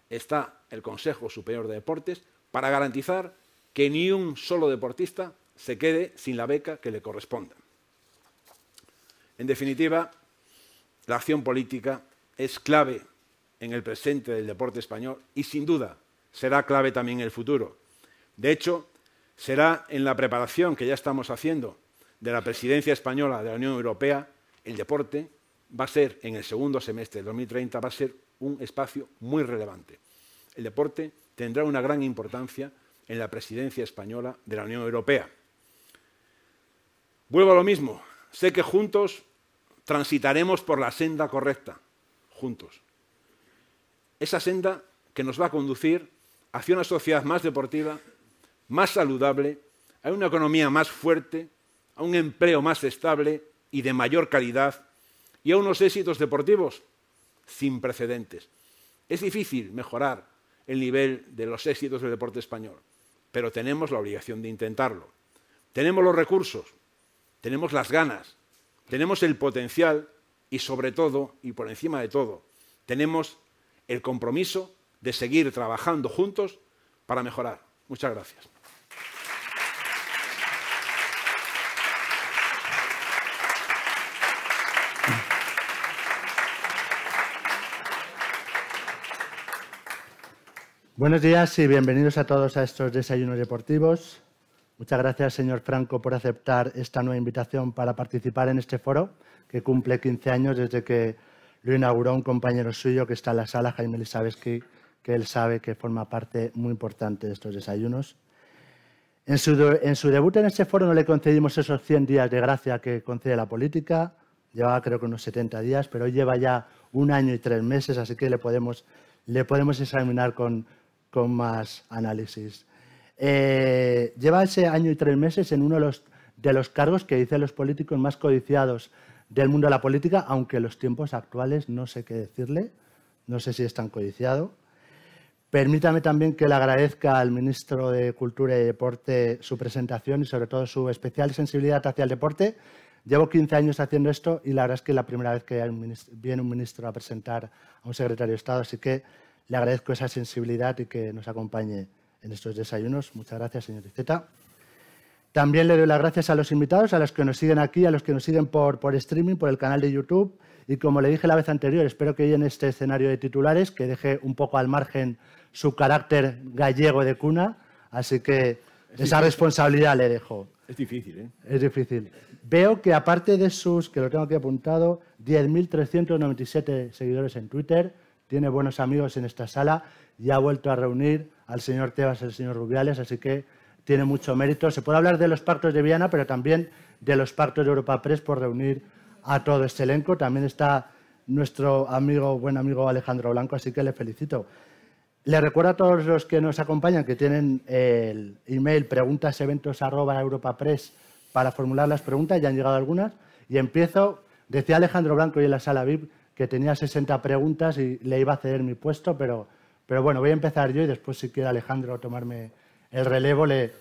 está el Consejo Superior de Deportes para garantizar que ni un solo deportista se quede sin la beca que le corresponda. En definitiva, la acción política es clave en el presente del deporte español y sin duda será clave también en el futuro. De hecho, será en la preparación que ya estamos haciendo de la presidencia española de la Unión Europea, el deporte va a ser en el segundo semestre de 2030 va a ser un espacio muy relevante. El deporte tendrá una gran importancia en la presidencia española de la Unión Europea. Vuelvo a lo mismo, sé que juntos transitaremos por la senda correcta, juntos. Esa senda que nos va a conducir hacia una sociedad más deportiva, más saludable, a una economía más fuerte, a un empleo más estable y de mayor calidad y a unos éxitos deportivos sin precedentes. Es difícil mejorar el nivel de los éxitos del deporte español, pero tenemos la obligación de intentarlo. Tenemos los recursos, tenemos las ganas, tenemos el potencial y sobre todo, y por encima de todo, tenemos el compromiso de seguir trabajando juntos para mejorar. Muchas gracias. Buenos días y bienvenidos a todos a estos desayunos deportivos. Muchas gracias, señor Franco, por aceptar esta nueva invitación para participar en este foro, que cumple 15 años desde que lo inauguró un compañero suyo que está en la sala, Jaime Elisabeski, que él sabe que forma parte muy importante de estos desayunos. En su, en su, debut en este foro no le concedimos esos 100 días de gracia que concede la política, llevaba creo que unos 70 días, pero hoy lleva ya un año y tres meses, así que le podemos, le podemos examinar con, con más análisis. Eh, lleva ese año y tres meses en uno de los, de los cargos que dicen los políticos más codiciados del mundo de la política, aunque los tiempos actuales no sé qué decirle, no sé si es tan codiciado. Permítame también que le agradezca al ministro de Cultura y Deporte su presentación y sobre todo su especial sensibilidad hacia el deporte. Llevo 15 años haciendo esto y la verdad es que es la primera vez que viene un ministro a presentar a un secretario de Estado, así que le agradezco esa sensibilidad y que nos acompañe en estos desayunos. Muchas gracias, señor Iceta. También le doy las gracias a los invitados, a los que nos siguen aquí, a los que nos siguen por, por streaming, por el canal de YouTube. Y como le dije la vez anterior, espero que hoy en este escenario de titulares, que deje un poco al margen su carácter gallego de cuna. Así que esa responsabilidad le dejo. Es difícil, ¿eh? Es difícil. Veo que aparte de sus, que lo tengo aquí apuntado, 10.397 seguidores en Twitter, tiene buenos amigos en esta sala y ha vuelto a reunir al señor Tebas y al señor Rubiales, así que tiene mucho mérito. Se puede hablar de los pactos de Viana, pero también de los pactos de Europa Press por reunir a todo este elenco. También está nuestro amigo, buen amigo Alejandro Blanco, así que le felicito. Le recuerdo a todos los que nos acompañan que tienen el email preguntaseventos.europapress para formular las preguntas, ya han llegado algunas. Y empiezo, decía Alejandro Blanco y en la sala VIP que tenía 60 preguntas y le iba a ceder mi puesto, pero, pero bueno, voy a empezar yo y después si quiere Alejandro tomarme el relevo le,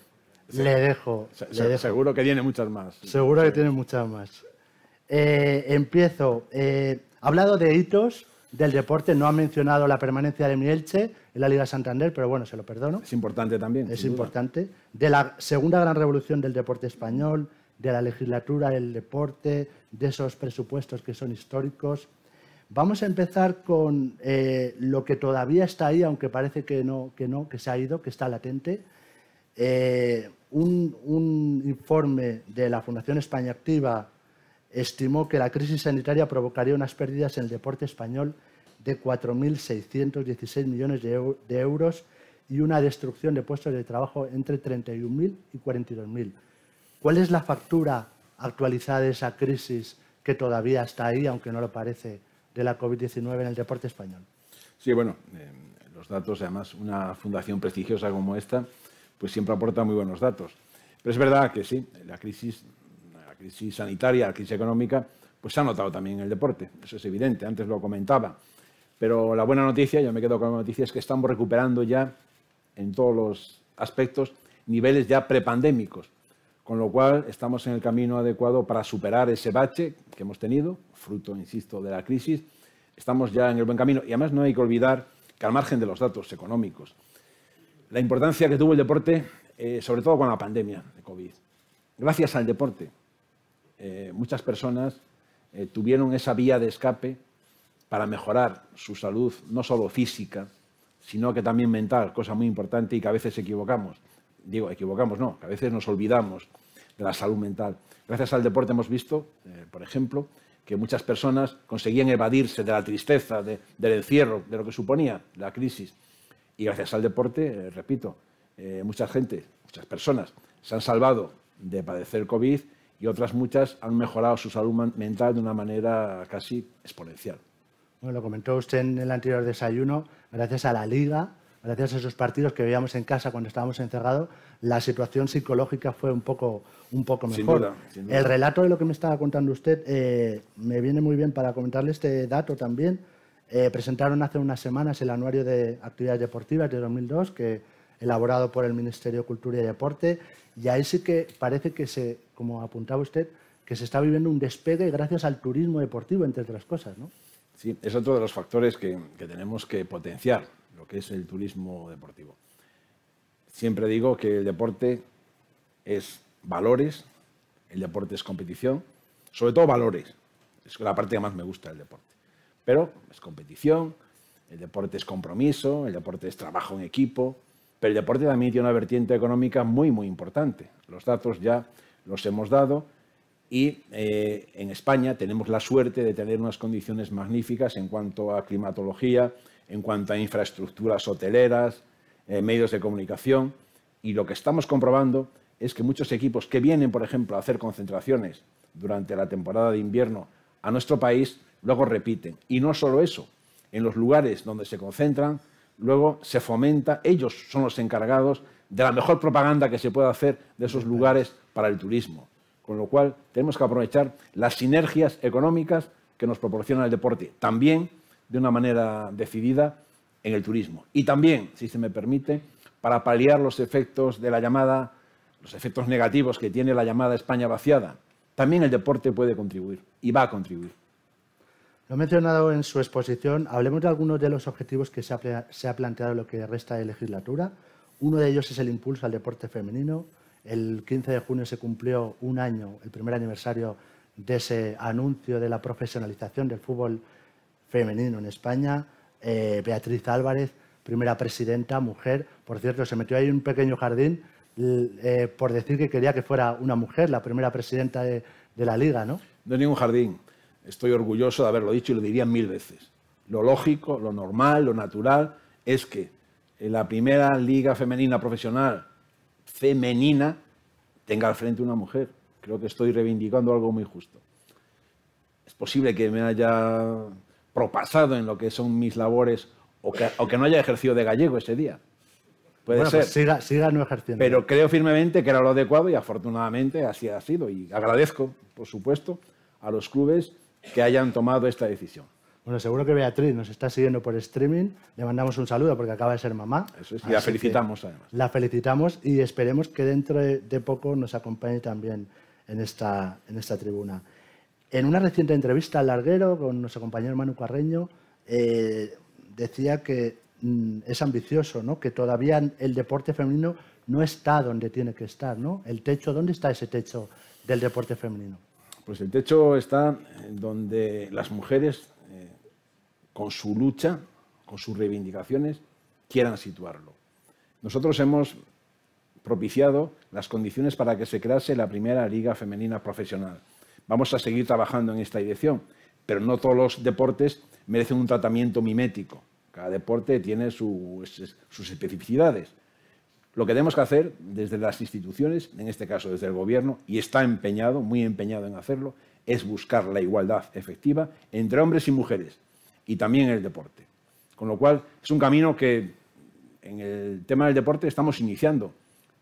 le, dejo, Seguro que tiene muchas más. Seguro que tiene muchas más. Eh, empiezo. Eh, ha hablado de hitos del deporte, no ha mencionado la permanencia de Mielche en la Liga Santander, pero bueno, se lo perdono. Es importante también. Es importante. De la segunda gran revolución del deporte español, de la legislatura del deporte, de esos presupuestos que son históricos. Vamos a empezar con eh, lo que todavía está ahí, aunque parece que no, que no, que se ha ido, que está latente. Eh, un, informe de la Fundación España Activa estimó que la crisis sanitaria provocaría unas pérdidas en el deporte español de 4.616 millones de, de euros y una destrucción de puestos de trabajo entre 31.000 y 42.000. ¿Cuál es la factura actualizada de esa crisis que todavía está ahí, aunque no lo parece, de la COVID-19 en el deporte español. Sí, bueno, eh, los datos, además, una fundación prestigiosa como esta, pues siempre aporta muy buenos datos. Pero es verdad que sí, la crisis, la crisis sanitaria, la crisis económica, pues se ha notado también en el deporte, eso es evidente, antes lo comentaba. Pero la buena noticia, yo me quedo con la noticia, es que estamos recuperando ya en todos los aspectos niveles ya prepandémicos, con lo cual estamos en el camino adecuado para superar ese bache que hemos tenido, fruto, insisto, de la crisis. Estamos ya en el buen camino y además no hay que olvidar que al margen de los datos económicos, la importancia que tuvo el deporte, eh, sobre todo con la pandemia de COVID. Gracias al deporte, eh, muchas personas eh, tuvieron esa vía de escape para mejorar su salud, no solo física, sino que también mental, cosa muy importante y que a veces equivocamos. Digo, equivocamos, no, que a veces nos olvidamos de la salud mental. Gracias al deporte hemos visto, eh, por ejemplo, que muchas personas conseguían evadirse de la tristeza, del encierro, de lo que suponía la crisis. Y gracias al deporte, eh, repito, eh, gente, muchas personas se han salvado de padecer COVID y otras muchas han mejorado su salud mental de una manera casi exponencial. Bueno, lo comentó usted en el anterior desayuno, gracias a la Liga, gracias a esos partidos que veíamos en casa cuando estábamos encerrados, la situación psicológica fue un poco, un poco mejor. El relato de lo que me estaba contando usted eh, me viene muy bien para comentarle este dato también. Eh, presentaron hace unas semanas el anuario de actividades deportivas de 2002, que elaborado por el Ministerio de Cultura y Deporte, y ahí sí que parece que se, como apuntaba usted, que se está viviendo un despegue gracias al turismo deportivo, entre otras cosas, ¿no? Sí, es otro de los factores que, tenemos que potenciar, que es el turismo deportivo. Siempre digo que el deporte es valores, el deporte es competición, sobre todo valores. Es la parte que más me gusta del deporte. Pero es competición, el deporte es compromiso, el deporte es trabajo en equipo, pero el deporte también tiene una vertiente económica muy, muy importante. Los datos ya los hemos dado y eh, en España tenemos la suerte de tener unas condiciones magníficas en cuanto a climatología, en cuanto a infraestructuras hoteleras, eh, medios de comunicación. Y lo que estamos comprobando es que muchos equipos que vienen, por ejemplo, a hacer concentraciones durante la temporada de invierno a nuestro país, luego repiten. Y no solo eso, en los lugares donde se concentran, luego se fomenta, ellos son los encargados de la mejor propaganda que se puede hacer de esos lugares para el turismo. Con lo cual, tenemos que aprovechar las sinergias económicas que nos proporciona el deporte, también de una manera decidida en el turismo. Y también, si se me permite, para paliar los efectos de la llamada, los efectos negativos que tiene la llamada España vaciada, también el deporte puede contribuir y va a contribuir. Lo mencionado en su exposición. Hablemos de algunos de los objetivos que se ha, se ha planteado en lo que resta de legislatura. Uno de ellos es el impulso al deporte femenino. El 15 de junio se cumplió un año, el primer aniversario de ese anuncio de la profesionalización del fútbol femenino en España. Eh, Beatriz Álvarez, primera presidenta, mujer. Por cierto, se metió ahí un pequeño jardín eh, por decir que quería que fuera una mujer la primera presidenta de, la liga, ¿no? No es ningún jardín. Estoy orgulloso de haberlo dicho y lo diría mil veces. Lo lógico, lo normal, lo natural es que la primera liga femenina profesional femenina tenga al frente una mujer. Creo que estoy reivindicando algo muy justo. Es posible que me haya propasado en lo que son mis labores o que, no haya ejercido de gallego ese día. Puede bueno, ser. Pues siga, siga no ejerciendo. Pero creo firmemente que era lo adecuado y afortunadamente así ha sido. Y agradezco, por supuesto, a los clubes que hayan tomado esta decisión. Bueno, seguro que Beatriz nos está siguiendo por streaming. Le mandamos un saludo porque acaba de ser mamá. Eso es, y la felicitamos además. La felicitamos y esperemos que dentro de, poco nos acompañe también en esta, en esta tribuna. En una reciente entrevista al larguero con nuestro compañero Manu Carreño, eh, decía que mm, es ambicioso, ¿no? que todavía el deporte femenino no está donde tiene que estar. ¿no? El techo, ¿dónde está ese techo del deporte femenino? Pues el techo está donde las mujeres con su lucha, con sus reivindicaciones, quieran situarlo. Nosotros hemos propiciado las condiciones para que se crease la primera liga femenina profesional. Vamos a seguir trabajando en esta dirección, pero no todos los deportes merecen un tratamiento mimético. Cada deporte tiene sus especificidades. Lo que tenemos que hacer desde las instituciones, en este caso desde el Gobierno, y está empeñado, muy empeñado en hacerlo, es buscar la igualdad efectiva entre hombres y mujeres y también en el deporte. Con lo cual, es un camino que en el tema del deporte estamos iniciando,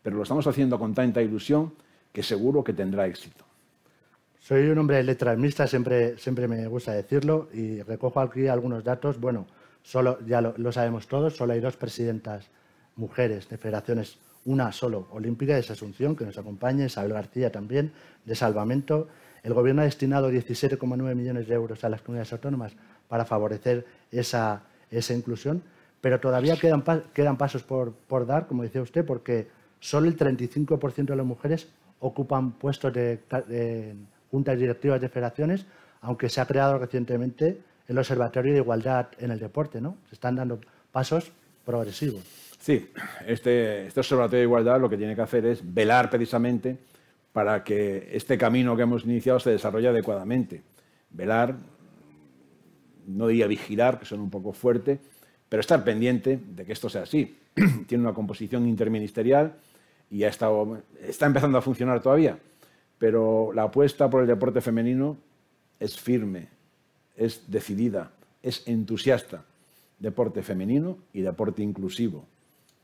pero lo estamos haciendo con tanta ilusión que seguro que tendrá éxito. Soy un hombre de letras mixtas, siempre, siempre me gusta decirlo, y recojo aquí algunos datos. Bueno, solo, ya lo, sabemos todos, solo hay dos presidentas mujeres de federaciones, una solo olímpica, de Asunción, que nos acompaña, Isabel García también, de Salvamento. El Gobierno ha destinado 17,9 millones de euros a las comunidades autónomas para favorecer esa, inclusión, pero todavía quedan, quedan pasos por, dar, como decía usted, porque solo el 35% de las mujeres ocupan puestos de, juntas directivas de federaciones, aunque se ha creado recientemente el Observatorio de Igualdad en el Deporte, ¿no? Se están dando pasos progresivos. Sí, este, este Observatorio de Igualdad lo que tiene que hacer es velar precisamente para que este camino que hemos iniciado se desarrolle adecuadamente. Velar, no diría vigilar, que son un poco fuerte, pero estar pendiente de que esto sea así. Tiene una composición interministerial y ya está, está empezando a funcionar todavía, pero la apuesta por el deporte femenino es firme, es decidida, es entusiasta. Deporte femenino y deporte inclusivo,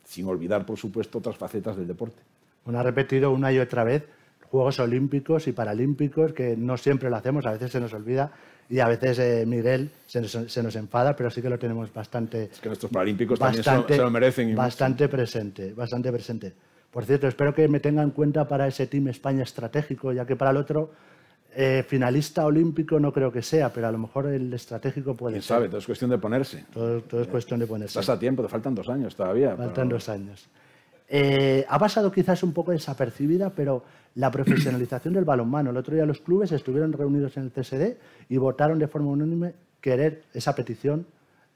sin olvidar, por supuesto, otras facetas del deporte. Bueno, ha repetido una y otra vez Juegos Olímpicos y Paralímpicos, que no siempre lo hacemos, a veces se nos olvida y a veces eh, Miguel se nos, enfada, pero sí que lo tenemos bastante. Es que nuestros Paralímpicos también se lo merecen. bastante presente, bastante presente. Por cierto, espero que me tenga en cuenta para ese Team España estratégico, ya que para el otro eh, finalista olímpico no creo que sea, pero a lo mejor el estratégico puede ¿Quién ser. sabe? Todo es cuestión de ponerse. Todo, es cuestión de ponerse. Estás a tiempo, te faltan dos años todavía. Faltan dos años. Eh, ha pasado quizás un poco desapercibida, pero la profesionalización del balonmano. El otro día los clubes estuvieron reunidos en el CSD y votaron de forma unánime querer esa petición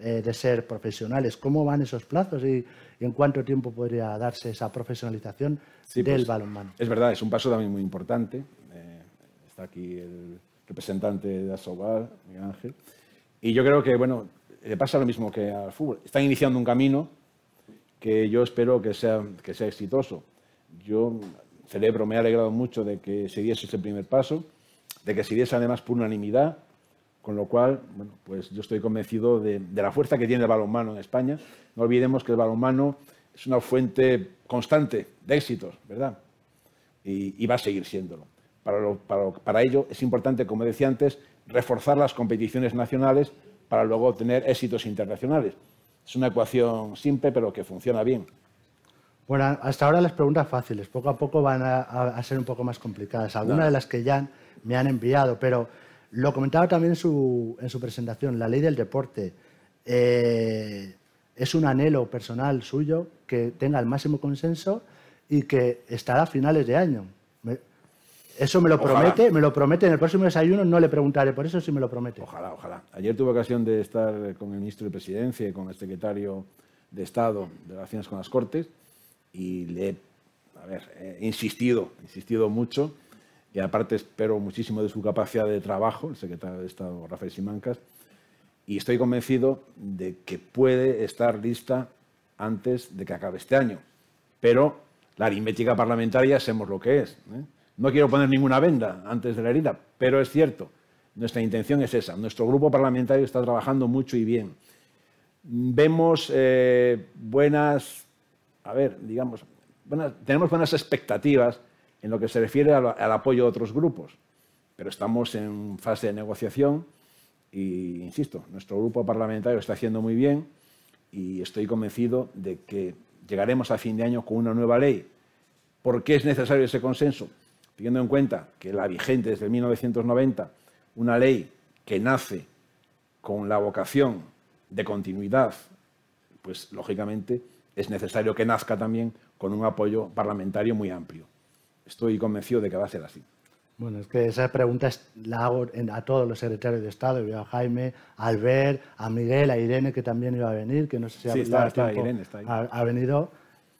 eh, de ser profesionales. ¿Cómo van esos plazos y, en cuánto tiempo podría darse esa profesionalización del pues, balonmano? Es verdad, es un paso también muy importante está aquí el representante de Asobal, Miguel Ángel. Y yo creo que, bueno, le pasa lo mismo que al fútbol. Están iniciando un camino que yo espero que sea, que sea exitoso. Yo celebro, me he alegrado mucho de que se diese ese primer paso, de que se diese además por unanimidad, con lo cual, bueno, pues yo estoy convencido de, la fuerza que tiene el balonmano en España. No olvidemos que el balonmano es una fuente constante de éxitos, ¿verdad? y va a seguir siéndolo. Para, ello es importante, como decía antes, reforzar las competiciones nacionales para luego tener éxitos internacionales. Es una ecuación simple, pero que funciona bien. Bueno, hasta ahora las preguntas fáciles, poco a poco van a, ser un poco más complicadas. Algunas de las que ya me han enviado, pero lo comentaba también en su, presentación, la ley del deporte. Eh, es un anhelo personal suyo que tenga el máximo consenso y que estará a finales de año. Eso me lo promete, me lo promete. En el próximo desayuno no le preguntaré, por eso sí me lo promete. Ojalá, ojalá. Ayer tuve ocasión de estar con el ministro de Presidencia y con el secretario de Estado de Relaciones con las Cortes y le he, a ver, insistido, insistido mucho y aparte espero muchísimo de su capacidad de trabajo, el secretario de Estado Rafael Simancas, y estoy convencido de que puede estar lista antes de que acabe este año. Pero la aritmética parlamentaria sabemos lo que es. ¿eh? No quiero poner ninguna venda antes de la herida, pero es cierto, nuestra intención es esa. Nuestro grupo parlamentario está trabajando mucho y bien. Vemos eh, buenas, a ver, digamos, tenemos buenas expectativas en lo que se refiere al, apoyo de otros grupos, pero estamos en fase de negociación y, insisto, nuestro grupo parlamentario está haciendo muy bien y estoy convencido de que llegaremos a fin de año con una nueva ley. ¿Por qué es necesario ese consenso? teniendo en cuenta que la vigente desde 1990, una ley que nace con la vocación de continuidad, pues lógicamente es necesario que nazca también con un apoyo parlamentario muy amplio. Estoy convencido de que va a ser así. Bueno, es que esa pregunta la hago a todos los secretarios de Estado, a Jaime, a Albert, a Miguel, a Irene, que también iba a venir, que no sé si sí, está, está, Irene, está ahí. Ha, venido,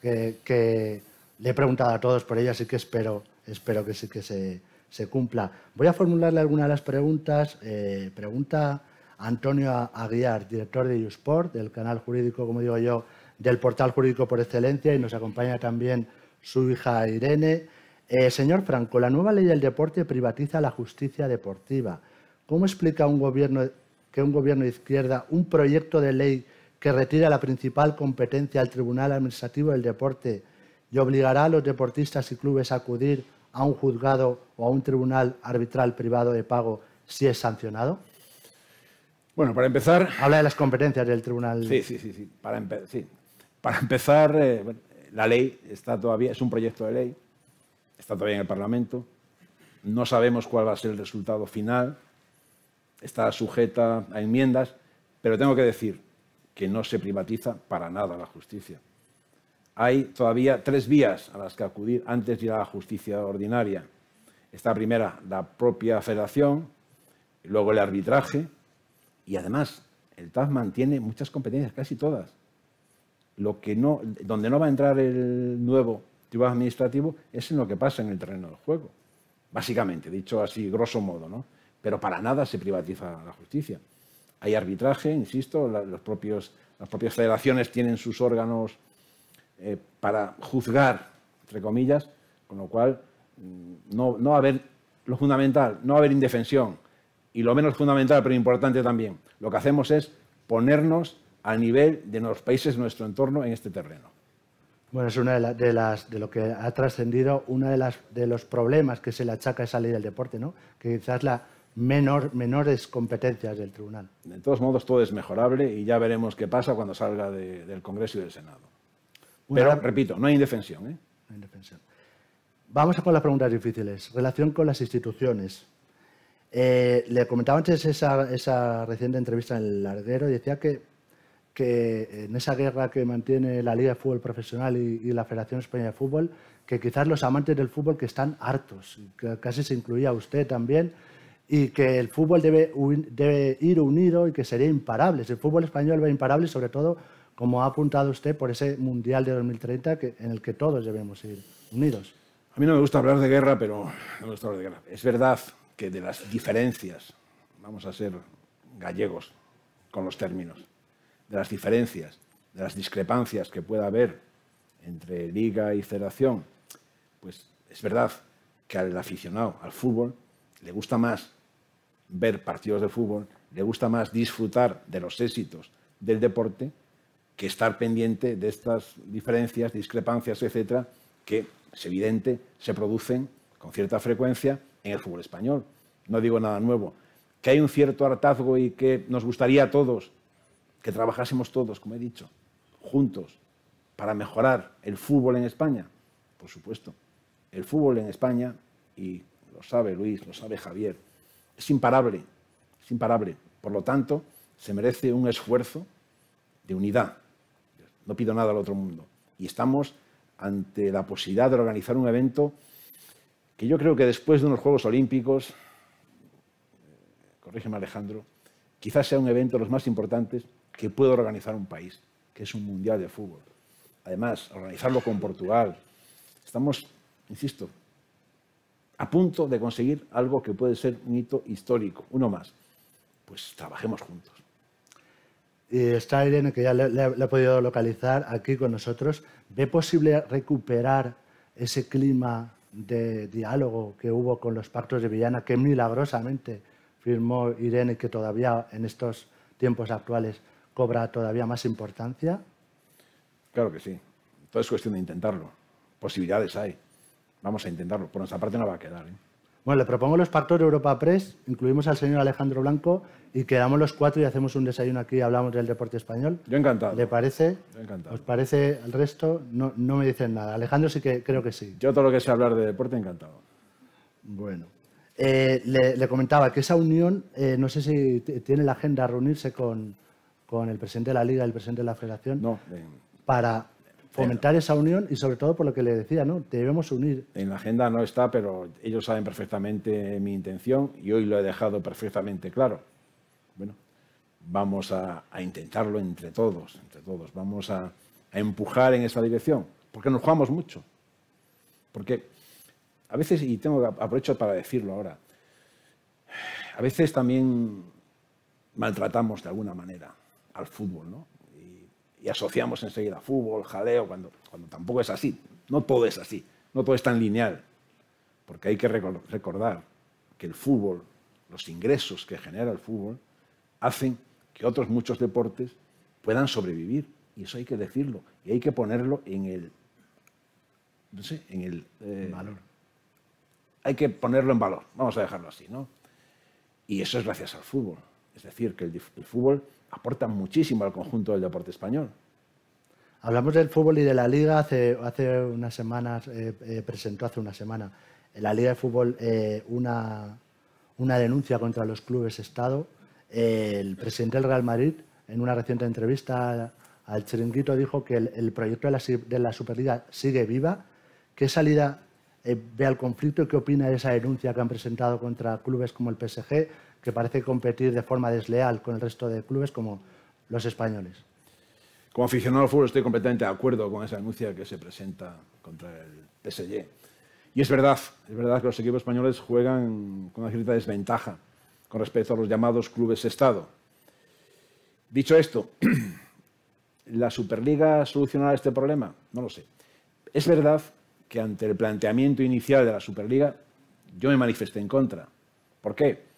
que, que, le he preguntado a todos por ella, así que espero espero que sí que se, cumpla. Voy a formularle algunas de las preguntas. Eh, pregunta Antonio Aguiar, director de YouSport, del canal jurídico, como digo yo, del portal jurídico por excelencia, y nos acompaña también su hija Irene. Eh, señor Franco, la nueva ley del deporte privatiza la justicia deportiva. ¿Cómo explica un gobierno, que un gobierno de izquierda un proyecto de ley que retira la principal competencia al Tribunal Administrativo del Deporte y obligará a los deportistas y clubes a acudir a un juzgado o a un tribunal arbitral privado de pago si es sancionado? Bueno, para empezar... Habla de las competencias del tribunal. Sí, sí, sí. sí. Para, para empezar, eh, la ley está todavía, es un proyecto de ley, está todavía en el Parlamento, no sabemos cuál va a ser el resultado final, está sujeta a enmiendas, pero tengo que decir que no se privatiza para nada la justicia hay todavía tres vías a las que acudir antes de ir a la justicia ordinaria. Esta primera, la propia federación, luego el arbitraje y además el TAF mantiene muchas competencias, casi todas. Lo que no, donde no va a entrar el nuevo tribunal administrativo es en lo que pasa en el terreno del juego, básicamente, dicho así, grosso modo, ¿no? Pero para nada se privatiza la justicia. Hay arbitraje, insisto, las propias federaciones tienen sus órganos eh, para juzgar, entre comillas, con lo cual mm, no, no haber lo fundamental, no haber indefensión. Y lo menos fundamental, pero importante también, lo que hacemos es ponernos a nivel de los países de nuestro entorno en este terreno. Bueno, es una de, las, de lo que ha trascendido, uno de, las, de los problemas que se le achaca a esa ley del deporte, ¿no? que quizás la menor, menores competencias del tribunal. De todos modos, todo es mejorable y ya veremos qué pasa cuando salga del Congreso y del Senado. Pero, repito, no hay indefensión. ¿eh? No hay indefensión. Vamos a con las preguntas difíciles. Relación con las instituciones. Eh, le comentaba antes esa, reciente entrevista en el Larguero y decía que, que, en esa guerra que mantiene la Liga de Fútbol Profesional y, la Federación Española de Fútbol, que quizás los amantes del fútbol que están hartos, que casi se incluía usted también, y que el fútbol debe, debe ir unido y que sería imparable. El fútbol español va imparable, sobre todo, como ha apuntado usted, por ese Mundial de 2030 que, en el que todos debemos ir unidos. A mí no me gusta hablar de guerra, pero no me gusta hablar de guerra. Es verdad que de las diferencias, vamos a ser gallegos con los términos, de las diferencias, de las discrepancias que pueda haber entre liga y federación, pues es verdad que al aficionado al fútbol le gusta más ver partidos de fútbol, le gusta más disfrutar de los éxitos del deporte que estar pendiente de estas diferencias, discrepancias, etcétera, que es evidente se producen con cierta frecuencia en el fútbol español. No digo nada nuevo. Que hay un cierto hartazgo y que nos gustaría a todos que trabajásemos todos, como he dicho, juntos para mejorar el fútbol en España. Por supuesto, el fútbol en España, y lo sabe Luis, lo sabe Javier, es imparable, es imparable. Por lo tanto, se merece un esfuerzo de unidad. No pido nada al otro mundo. Y estamos ante la posibilidad de organizar un evento que yo creo que después de unos Juegos Olímpicos, eh, corrígeme Alejandro, quizás sea un evento de los más importantes que puede organizar un país, que es un Mundial de Fútbol. Además, organizarlo con Portugal. Estamos, insisto, a punto de conseguir algo que puede ser un hito histórico, uno más. Pues trabajemos juntos. Y está Irene, que ya le, le, he podido localizar aquí con nosotros. ¿Ve posible recuperar ese clima de diálogo que hubo con los pactos de Villana, que milagrosamente firmó Irene que todavía en estos tiempos actuales cobra todavía más importancia? Claro que sí. Todo es cuestión de intentarlo. Posibilidades hay. Vamos a intentarlo. Por nuestra parte no va a quedar. ¿eh? Bueno, le propongo los pactos de Europa Press, incluimos al señor Alejandro Blanco y quedamos los cuatro y hacemos un desayuno aquí y hablamos del deporte español. Yo encantado. ¿Le parece? Yo encantado. ¿Os parece el resto? No, no me dicen nada. Alejandro sí que creo que sí. Yo todo lo que sé hablar de deporte, encantado. Bueno. Eh, le, comentaba que esa unión, eh, no sé si tiene la agenda reunirse con, con, el presidente de la Liga y el presidente de la Federación no, para fomentar esa unión y sobre todo por lo que le decía, ¿no? Debemos unir. En la agenda no está, pero ellos saben perfectamente mi intención y hoy lo he dejado perfectamente claro. Bueno, vamos a, intentarlo entre todos, entre todos. Vamos a, a, empujar en esa dirección, porque nos jugamos mucho. Porque a veces, y tengo aprovecho para decirlo ahora, a veces también maltratamos de alguna manera al fútbol, ¿no? y asociamos enseguida fútbol, jaleo, cuando, cuando tampoco es así. No todo es así, no todo es tan lineal, porque hay que recordar que el fútbol, los ingresos que genera el fútbol, hacen que otros muchos deportes puedan sobrevivir. Y eso hay que decirlo. Y hay que ponerlo en el. No sé, en el. Eh, valor. Hay que ponerlo en valor. Vamos a dejarlo así, ¿no? Y eso es gracias al fútbol. Es decir, que el, el fútbol aporta muchísimo al conjunto del deporte español. Hablamos del fútbol y de la liga. Hace, hace unas semanas, eh, eh, presentó hace una semana la liga de fútbol eh, una, una, denuncia contra los clubes Estado. el presidente del Real Madrid, en una reciente entrevista al chiringuito, dijo que el, proyecto de la, de la, Superliga sigue viva. ¿Qué salida ve al conflicto y qué opina de esa denuncia que han presentado contra clubes como el PSG, que parece competir de forma desleal con el resto de clubes como los españoles. Como aficionado al fútbol estoy completamente de acuerdo con esa denuncia que se presenta contra el PSG. Y es verdad, es verdad que los equipos españoles juegan con una cierta desventaja con respecto a los llamados clubes Estado. Dicho esto, ¿la Superliga solucionará este problema? No lo sé. Es verdad que ante el planteamiento inicial de la Superliga yo me manifesté en contra. ¿Por qué?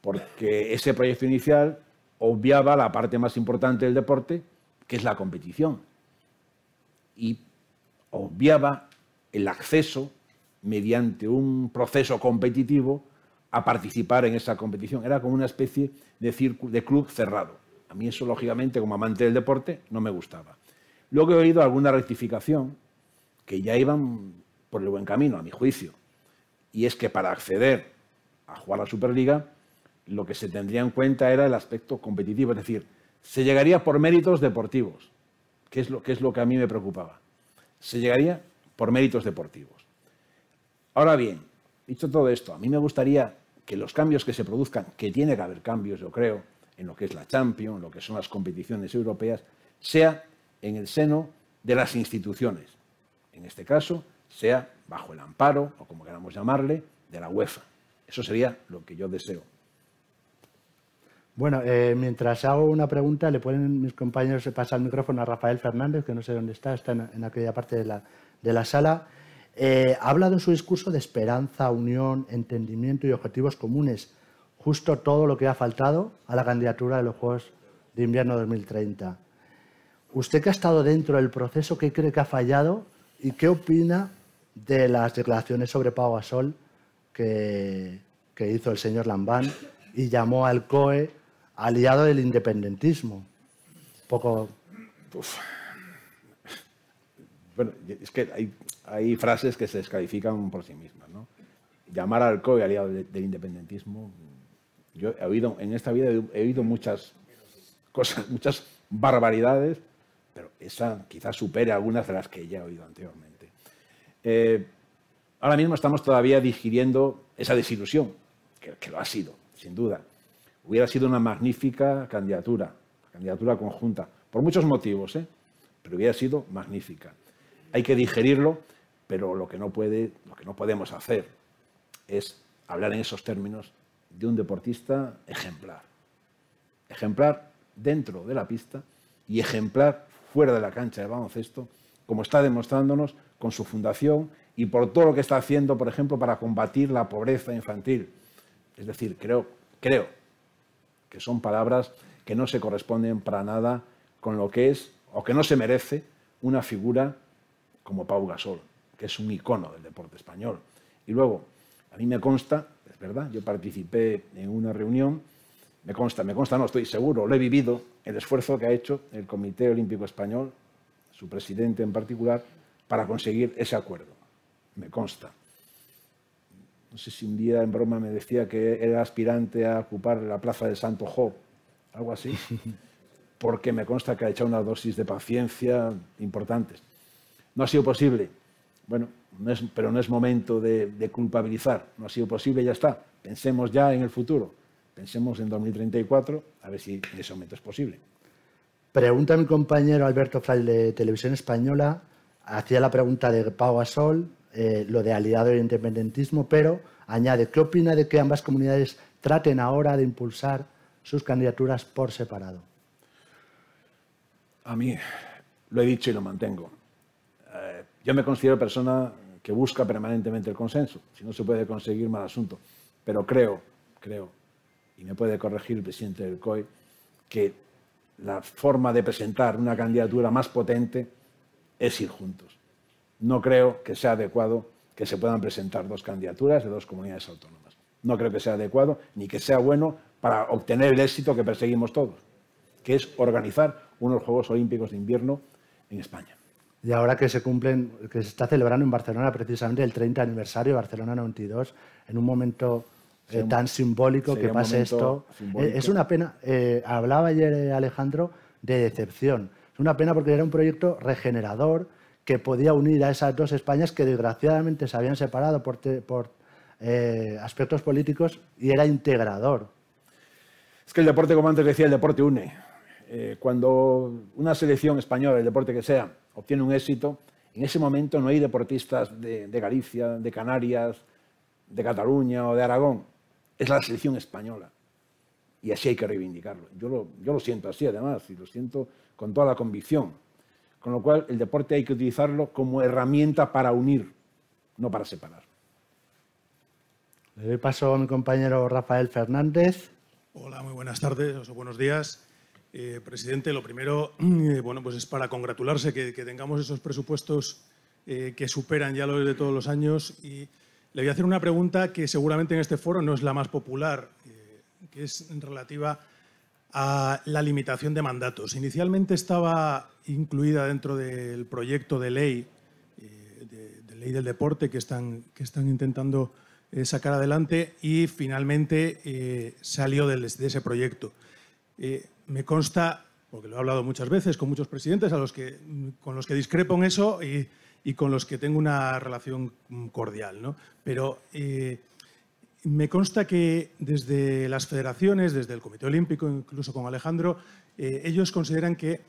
Porque ese proyecto inicial obviaba la parte más importante del deporte, que es la competición, y obviaba el acceso mediante un proceso competitivo a participar en esa competición. Era como una especie de, de club cerrado. A mí eso, lógicamente, como amante del deporte, no me gustaba. Luego he oído alguna rectificación que ya iban por el buen camino, a mi juicio. Y es que para acceder a jugar a la Superliga, lo que se tendría en cuenta era el aspecto competitivo, es decir, se llegaría por méritos deportivos, que es lo que, es lo que a mí me preocupaba. Se llegaría por méritos deportivos. Ahora bien, dicho todo esto, a mí me gustaría que los cambios que se produzcan, que tiene que haber cambios, yo creo, en lo que es la Champions, en lo que son las competiciones europeas, sea en el seno de las instituciones. En este caso, sea bajo el amparo, o como queramos llamarle, de la UEFA. Eso sería lo que yo deseo. Bueno, eh, mientras hago una pregunta, le pueden mis compañeros pasar el micrófono a Rafael Fernández, que no sé dónde está, está en, aquella parte de la, sala. Eh, ha hablado en su discurso de esperanza, unión, entendimiento y objetivos comunes, justo todo lo que ha faltado a la candidatura de los Juegos de Invierno 2030. Usted que ha estado dentro del proceso, ¿qué cree que ha fallado y qué opina de las declaraciones sobre Pau Gasol que, que hizo el señor Lambán y llamó al COE aliado del independentismo? Poco. Bueno, es que hay, frases que se descalifican por sí mismas. ¿no? Llamar al COE aliado del independentismo, yo he oído, en esta vida he oído muchas cosas, muchas barbaridades, pero esa quizás supere algunas de las que ya he oído anteriormente. Eh, ahora mismo estamos todavía digiriendo esa desilusión, que, lo ha sido, sin duda. Hubiera sido una magnífica candidatura, candidatura conjunta, por muchos motivos, ¿eh? pero hubiera sido magnífica. Hay que digerirlo pero lo que no, puede, lo que no podemos hacer es hablar en esos términos de un deportista ejemplar. Ejemplar dentro de la pista y ejemplar fuera de la cancha de baloncesto, como está demostrándonos con su fundación y por todo lo que está haciendo, por ejemplo, para combatir la pobreza infantil. Es decir, creo, creo que son palabras que no se corresponden para nada con lo que es o que no se merece una figura como Pau Gasol que es un icono del deporte español. Y luego, a mí me consta, es verdad, yo participé en una reunión, me consta, me consta, no estoy seguro, lo he vivido, el esfuerzo que ha hecho el Comité Olímpico Español, su presidente en particular, para conseguir ese acuerdo. Me consta. No sé si un día en broma me decía que era aspirante a ocupar la plaza de Santo Jo, algo así, porque me consta que ha hecho una dosis de paciencia importantes. No ha sido posible. Bueno, pero no es momento de, culpabilizar. No ha sido posible, ya está. Pensemos ya en el futuro. Pensemos en 2034, a ver si en ese momento es posible. Pregunta mi compañero Alberto Fray de Televisión Española. Hacía la pregunta de Pau Gasol, eh, lo de aliado e independentismo, pero añade, ¿qué opina de que ambas comunidades traten ahora de impulsar sus candidaturas por separado? A mí, lo he dicho y lo mantengo. Yo me considero persona que busca permanentemente el consenso. Si no se puede conseguir, mal asunto. Pero creo, creo, y me puede corregir el presidente del COI, que la forma de presentar una candidatura más potente es ir juntos. No creo que sea adecuado que se puedan presentar dos candidaturas de dos comunidades autónomas. No creo que sea adecuado ni que sea bueno para obtener el éxito que perseguimos todos, que es organizar unos Juegos Olímpicos de invierno en España. Y ahora que se cumplen, que se está celebrando en Barcelona precisamente el 30 aniversario de Barcelona 92, en un momento eh, tan simbólico que pase esto. Eh, es una pena, eh, hablaba ayer Alejandro de decepción. Es una pena porque era un proyecto regenerador que podía unir a esas dos Españas que desgraciadamente se habían separado por, por aspectos políticos y era integrador. Es que el deporte, como antes decía, el deporte une. Eh, cuando una selección española, el deporte que sea, obtiene un éxito, en ese momento no hay deportistas de, Galicia, de Canarias, de Cataluña o de Aragón. Es la selección española. Y así hay que reivindicarlo. Yo lo, yo lo siento así, además, y lo siento con toda la convicción. Con lo cual, el deporte hay que utilizarlo como herramienta para unir, no para separar. Le doy paso a mi compañero Rafael Fernández. Hola, muy buenas tardes o buenos días. Eh, presidente, lo primero eh, bueno, pues es para congratularse que, tengamos esos presupuestos eh, que superan ya los de todos los años. Y le voy a hacer una pregunta que seguramente en este foro no es la más popular, que es relativa a la limitación de mandatos. Inicialmente estaba incluida dentro del proyecto de ley, de, ley del deporte que están, que están intentando sacar adelante y finalmente salió de, ese proyecto me consta, porque lo he hablado muchas veces con muchos presidentes a los que, con los que discrepo en eso y, con los que tengo una relación cordial, ¿no? Pero eh, me consta que desde las federaciones, desde el Comité Olímpico, incluso con Alejandro, eh, ellos consideran que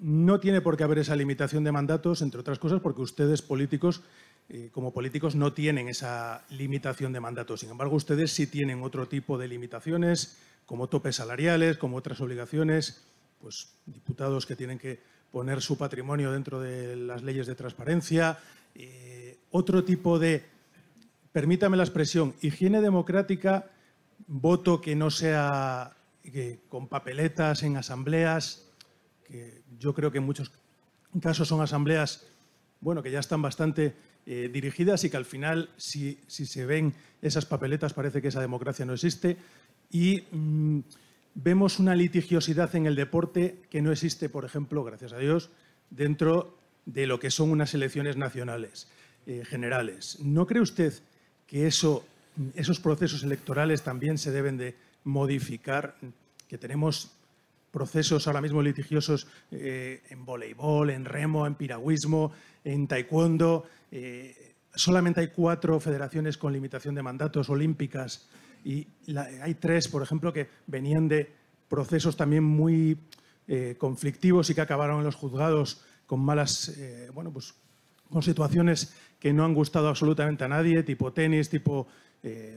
no tiene por qué haber esa limitación de mandatos, entre otras cosas porque ustedes políticos, eh, como políticos, no tienen esa limitación de mandatos. Sin embargo, ustedes sí tienen otro tipo de limitaciones como topes salariales, como otras obligaciones, pues diputados que tienen que poner su patrimonio dentro de las leyes de transparencia, eh, otro tipo de, permítame la expresión, higiene democrática, voto que no sea con papeletas en asambleas, que yo creo que en muchos casos son asambleas bueno, que ya están bastante eh, dirigidas y que al final, si, si, se ven esas papeletas, parece que esa democracia no existe y mm, vemos una litigiosidad en el deporte que no existe, por ejemplo, gracias a Dios, dentro de lo que son unas elecciones nacionales eh, generales. ¿No cree usted que eso, esos procesos electorales también se deben de modificar? Que tenemos procesos ahora mismo litigiosos eh, en voleibol, en remo, en piragüismo, en taekwondo. Eh, solamente hay cuatro federaciones con limitación de mandatos olímpicas y hay tres, por ejemplo, que venían de procesos también muy eh, conflictivos y que acabaron en los juzgados con malas, bueno, pues con situaciones que no han gustado absolutamente a nadie, tipo tenis, tipo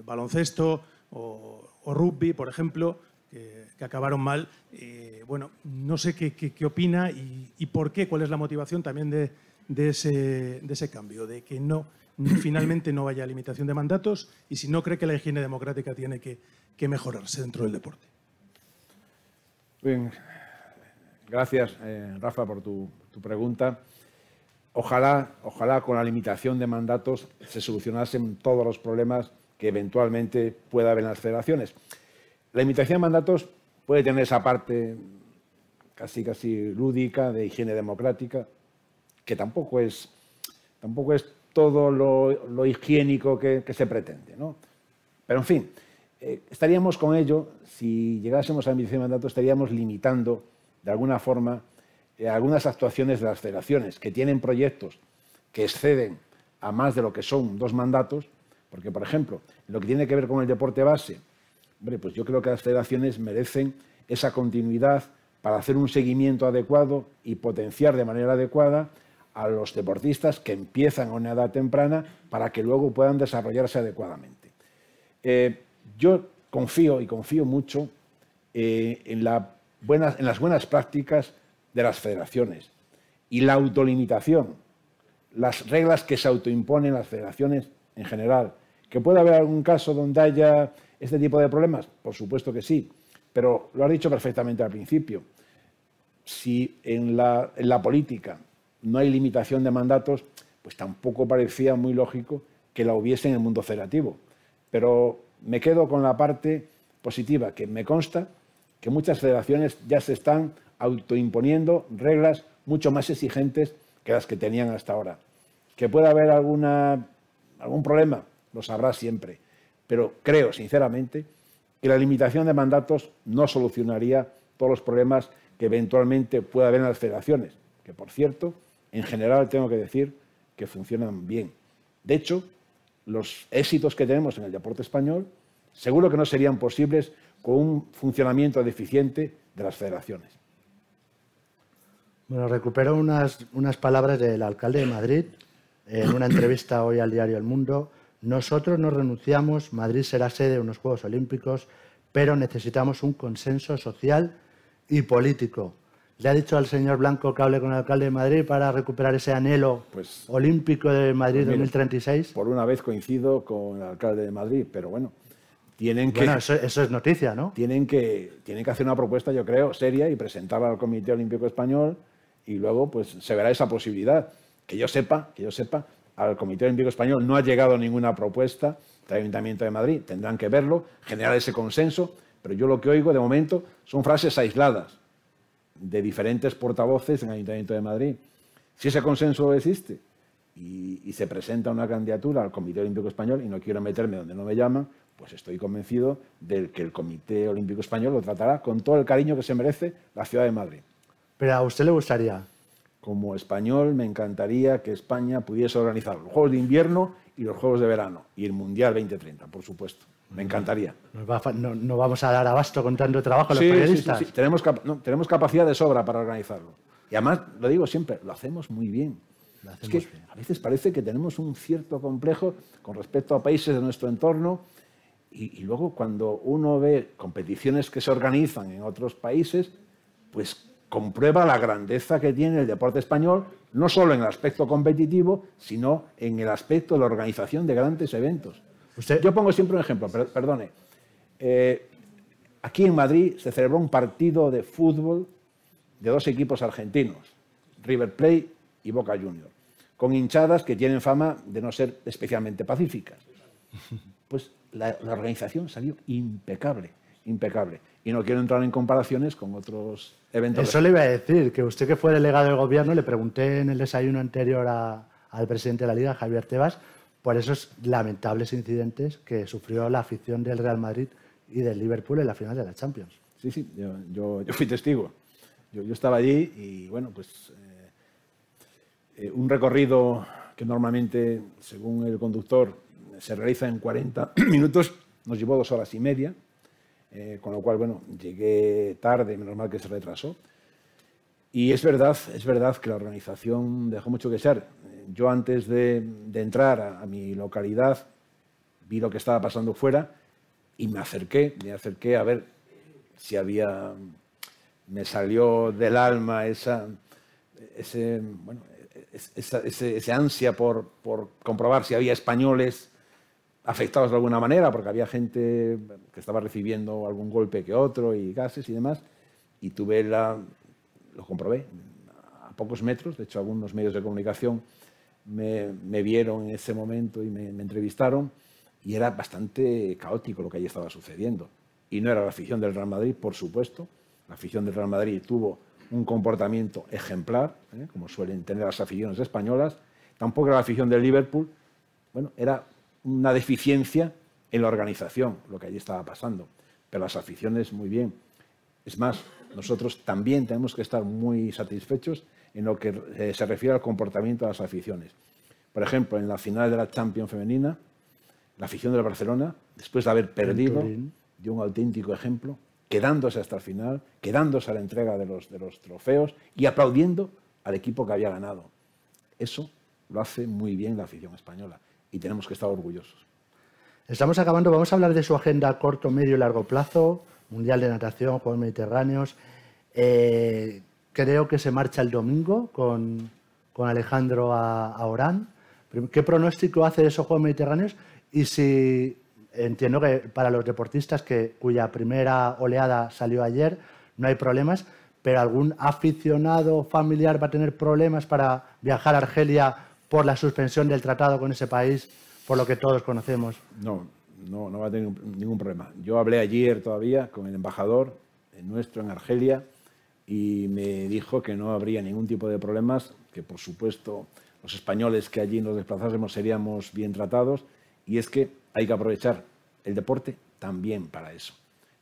baloncesto o, rugby, por ejemplo, que, acabaron mal. bueno, no sé qué, qué, opina y, por qué, cuál es la motivación también de, de, ese, de ese cambio, de que no finalmente no haya limitación de mandatos y si no cree que la higiene democrática tiene que, mejorarse dentro del deporte. Bien, gracias eh, Rafa por tu, pregunta. Ojalá, ojalá con la limitación de mandatos se solucionasen todos los problemas que eventualmente pueda haber en las federaciones. La limitación de mandatos puede tener esa parte casi casi lúdica de higiene democrática, que tampoco es, tampoco es todo lo, higiénico que, se pretende. ¿no? Pero, en fin, eh, estaríamos con ello, si llegásemos a la de mandato, estaríamos limitando, de alguna forma, eh, algunas actuaciones de las federaciones que tienen proyectos que exceden a más de lo que son dos mandatos, porque, por ejemplo, lo que tiene que ver con el deporte base, pues yo creo que las federaciones merecen esa continuidad para hacer un seguimiento adecuado y potenciar de manera adecuada a los deportistas que empiezan a una edad temprana para que luego puedan desarrollarse adecuadamente. Eh, yo confío y confío mucho eh, en, las buenas prácticas de las federaciones y la autolimitación, las reglas que se autoimponen las federaciones en general. ¿Que puede haber algún caso donde haya este tipo de problemas? Por supuesto que sí, pero lo ha dicho perfectamente al principio. Si en la política no hay limitación de mandatos, pues tampoco parecía muy lógico que la hubiese en el mundo federativo. Pero me quedo con la parte positiva, que me consta que muchas federaciones ya se están autoimponiendo reglas mucho más exigentes que las que tenían hasta ahora. Que pueda haber alguna, algún problema, lo sabrá siempre. Pero creo, sinceramente, que la limitación de mandatos no solucionaría todos los problemas que eventualmente pueda haber en las federaciones, que por cierto en general tengo que decir que funcionan bien. De hecho, los éxitos que tenemos en el deporte español seguro que no serían posibles con un funcionamiento deficiente de las federaciones. Bueno, recupero unas, unas palabras del alcalde de Madrid en una entrevista hoy al diario El Mundo. Nosotros no renunciamos, Madrid será sede de unos Juegos Olímpicos, pero necesitamos un consenso social y político. ¿Le ha dicho al señor Blanco que hable con el alcalde de Madrid para recuperar ese anhelo Pues- olímpico de Madrid Pues mire, 2036? Por una vez coincido con el alcalde de Madrid, pero bueno, tienen que, Bueno, eso, eso es noticia, ¿no? tienen, que, tienen que hacer una propuesta, yo creo, seria y presentarla al Comité Olímpico Español y luego pues se verá esa posibilidad. Que yo sepa, que yo sepa, al Comité Olímpico Español no ha llegado ninguna propuesta del Ayuntamiento de Madrid. Tendrán que verlo, generar ese consenso, pero yo lo que oigo de momento son frases aisladas de diferentes portavoces en el Ayuntamiento de Madrid. Si ese consenso existe y, se presenta una candidatura al Comité Olímpico Español, y no quiero meterme donde no me llaman, pues estoy convencido de que el Comité Olímpico Español lo tratará con todo el cariño que se merece la ciudad de Madrid. Pero a usted le gustaría. Como español me encantaría que España pudiese organizar los Juegos de Invierno y los Juegos de Verano y el Mundial 2030, por supuesto. Me encantaría. Va no, no vamos a dar abasto con tanto trabajo a los Sí, sí, sí, periodistas. sí. Tenemos, cap- no, tenemos capacidad de sobra para organizarlo. Y además, lo digo siempre, lo hacemos muy bien. Es que bien. a veces parece que tenemos un cierto complejo con respecto a países de nuestro entorno y, y luego cuando uno ve competiciones que se organizan en otros países, pues comprueba la grandeza que tiene el deporte español, no solo en el aspecto competitivo, sino en el aspecto de la organización de grandes eventos. Usted- Yo pongo siempre un ejemplo, per- perdone. Eh, aquí en Madrid se celebró un partido de fútbol de dos equipos argentinos, River Plate y Boca Juniors, con hinchadas que tienen fama de no ser especialmente pacíficas. Pues la, la organización salió impecable, impecable. Y no quiero entrar en comparaciones con otros eventos. Eso le iba a decir, que usted que fue delegado del gobierno, le pregunté en el desayuno anterior a- al presidente de la Liga, Javier Tebas, por esos lamentables incidentes que sufrió la afición del Real Madrid y del Liverpool en la final de la Champions. Sí, sí, yo, yo- yo fui testigo. Yo, yo estaba allí y, bueno, pues eh, eh, un recorrido que normalmente, según el conductor, se realiza en 40 minutos, nos llevó dos horas y media, eh, con lo cual, bueno, llegué tarde, menos mal que se retrasó. Y es verdad, es verdad que la organización dejó mucho que ser. Yo antes de, entrar a, mi localidad vi lo que estaba pasando fuera y me acerqué, me acerqué a ver si había, me salió del alma esa, ese, bueno, es- esa- ese, ese ansia por, por comprobar si había españoles afectados de alguna manera, porque había gente que estaba recibiendo algún golpe que otro y gases y demás, y tuve la, lo comprobé a pocos metros, de hecho algunos medios de comunicación me, me vieron en ese momento y me, entrevistaron, y era bastante caótico lo que allí estaba sucediendo. Y no era la afición del Real Madrid, por supuesto, la afición del Real Madrid tuvo un comportamiento ejemplar, ¿eh? como suelen tener las aficiones españolas, tampoco era la afición del Liverpool, bueno, era una deficiencia en la organización lo que allí estaba pasando. Pero las aficiones, muy bien. Es más, nosotros también tenemos que estar muy satisfechos en lo que eh, se refiere al comportamiento de las aficiones. Por ejemplo, en la final de la Champions femenina, la afición del Barcelona, después de haber perdido, dio un auténtico ejemplo, quedándose hasta el final, quedándose a la entrega de los, de los trofeos y aplaudiendo al equipo que había ganado. Eso lo hace muy bien la afición española y tenemos que estar orgullosos. Estamos acabando, vamos a hablar de su agenda a corto, medio y largo plazo, Mundial de Natación, Juegos Mediterráneos. Eh, creo que se marcha el domingo con, con Alejandro a, a Orán. ¿Qué pronóstico hace de esos Juegos Mediterráneos? Y si entiendo que para los deportistas que, cuya primera oleada salió ayer, no hay problemas, pero algún aficionado familiar va a tener problemas para viajar a Argelia por la suspensión del tratado con ese país, por lo que todos conocemos. No, no, va a tener ningún problema. Yo hablé ayer todavía con el embajador nuestro en Argelia y me dijo que no habría ningún tipo de problemas, que por supuesto los españoles que allí nos desplazásemos seríamos bien tratados y es que hay que aprovechar el deporte también para eso.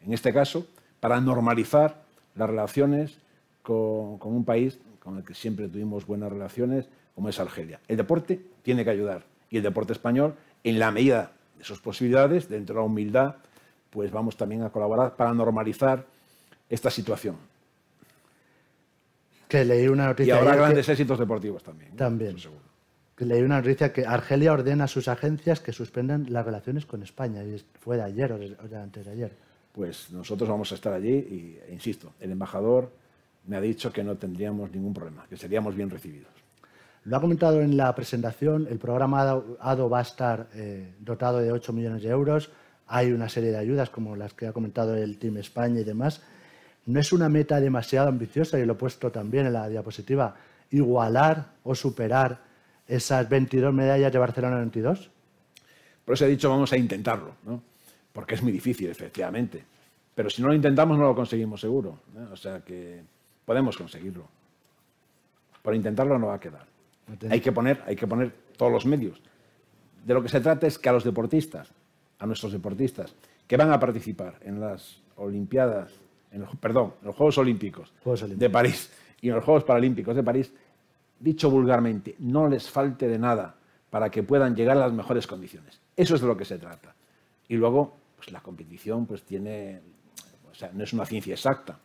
En este caso, para normalizar las relaciones con un país con el que siempre tuvimos buenas relaciones, como es Argelia. El deporte tiene que ayudar y el deporte español, en la medida de sus posibilidades, dentro de la humildad, pues vamos también a colaborar para normalizar esta situación. Que leí una noticia. Y habrá grandes que- éxitos deportivos también. También. Seguro. que leí una noticia que Argelia ordena a sus agencias que suspendan las relaciones con España. Y fue de ayer o de, o de antes de ayer. Pues nosotros vamos a estar allí y, e insisto, el embajador me ha dicho que no tendríamos ningún problema, que seríamos bien recibidos. Lo ha comentado en la presentación, el programa ADO, va a estar eh, dotado de 8 millones de euros. Hay una serie de ayudas como las que ha comentado el Team España y demás. No es una meta demasiado ambiciosa, y lo he puesto también en la diapositiva, igualar o superar esas 22 medallas de Barcelona 92. Por eso he dicho vamos a intentarlo, ¿no? porque es muy difícil, efectivamente. Pero si no lo intentamos no lo conseguimos seguro. O sea que podemos conseguirlo. Por intentarlo no va a quedar. Hay que, poner, hay que poner todos los medios. De lo que se trata es que a los deportistas, a nuestros deportistas, que van a participar en las Olimpiadas, en los- perdón, en los Juegos Olímpicos, Juegos Olímpicos. de París y en los Juegos Paralímpicos de París, dicho vulgarmente, no les falte de nada para que puedan llegar a las mejores condiciones. Eso es de lo que se trata. Y luego, pues la competición pues tiene, o sea, no es una ciencia exacta.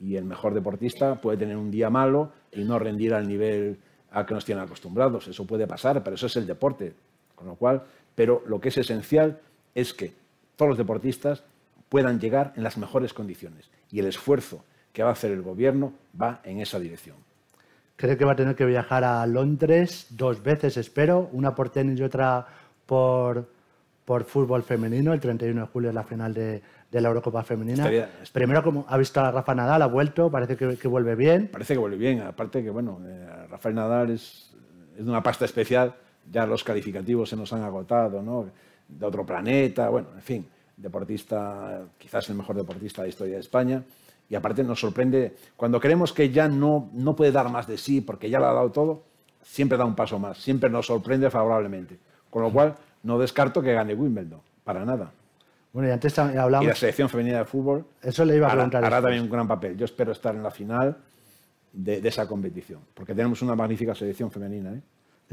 Y el mejor deportista puede tener un día malo y no rendir al nivel al que nos tienen acostumbrados. Eso puede pasar, pero eso es el deporte. Con lo cual, pero lo que es esencial es que todos los deportistas puedan llegar en las mejores condiciones. Y el esfuerzo que va a hacer el gobierno va en esa dirección. Creo que va a tener que viajar a Londres dos veces, espero, una por tenis y otra por, por fútbol femenino. El 31 de julio es la final de, de la Eurocopa Femenina. Estaría- Primero, como ha visto a Rafa Nadal, ha vuelto, parece que, que vuelve bien. Parece que vuelve bien, aparte que, bueno, eh, Rafael Nadal es, es de una pasta especial, ya los calificativos se nos han agotado, ¿no? De otro planeta, bueno, en fin, deportista, quizás el mejor deportista de la historia de España. Y aparte nos sorprende, cuando creemos que ya no, no puede dar más de sí porque ya lo ha dado todo, siempre da un paso más, siempre nos sorprende favorablemente. Con lo cual, no descarto que gane Wimbledon, para nada. Bueno, y antes tam- Y la selección femenina de fútbol Eso le iba a hará, preguntar. hará después. también un gran papel. Yo espero estar en la final de, de esa competición, porque tenemos una magnífica selección femenina. ¿eh?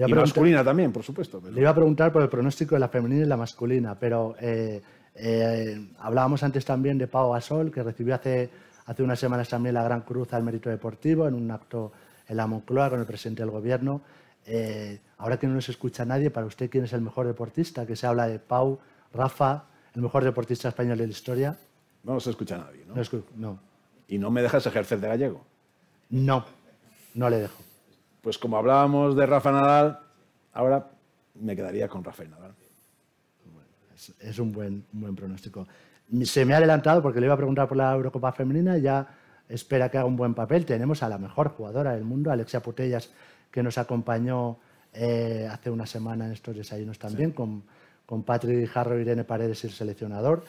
Y masculina también, por supuesto. pero- Le iba a preguntar por el pronóstico de la femenina y la masculina, pero eh, eh, hablábamos antes también de Pau Gasol, que recibió hace, hace unas semanas también la Gran Cruz al Mérito Deportivo en un acto en la Moncloa con el presidente del Gobierno. Eh, ahora que no nos escucha nadie, para usted, ¿quién es el mejor deportista? Que se habla de Pau, Rafa, el mejor deportista español de la historia. No nos escucha nadie, ¿no? No, escu- no, Y no me dejas ejercer de gallego. no, no le dejo. Pues como hablábamos de Rafa Nadal, ahora me quedaría con Rafael Nadal. Es, es un, buen, un buen pronóstico. Se me ha adelantado porque le iba a preguntar por la Eurocopa Femenina y ya espera que haga un buen papel. Tenemos a la mejor jugadora del mundo, Alexia Putellas, que nos acompañó eh, hace una semana en estos desayunos también, con, con Patrick Jarro, Irene Paredes y el seleccionador.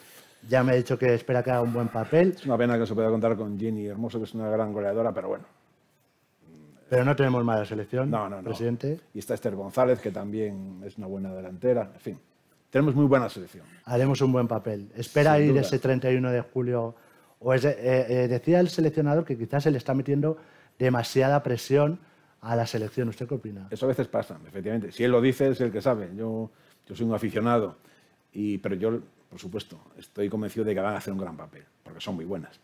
Ya me ha dicho que espera que haga un buen papel, Es una pena que se pueda contar con Jenny Hermoso, que es una gran goleadora, pero bueno. pero no tenemos mala selección, No, no, no. presidente. Y está Esther González, que también es una buena delantera. En fin, tenemos muy buena selección. haremos un buen papel. Espera Sin ir duda. ese 31 de julio. O es- eh, eh, decía el seleccionador que quizás se le está metiendo demasiada presión a la selección. ¿Usted qué opina? Eso a veces pasa, efectivamente. Si él lo dice, es el que sabe. Yo, yo soy un aficionado, y, pero yo, por supuesto, estoy convencido de que van a hacer un gran papel, porque son muy buenas.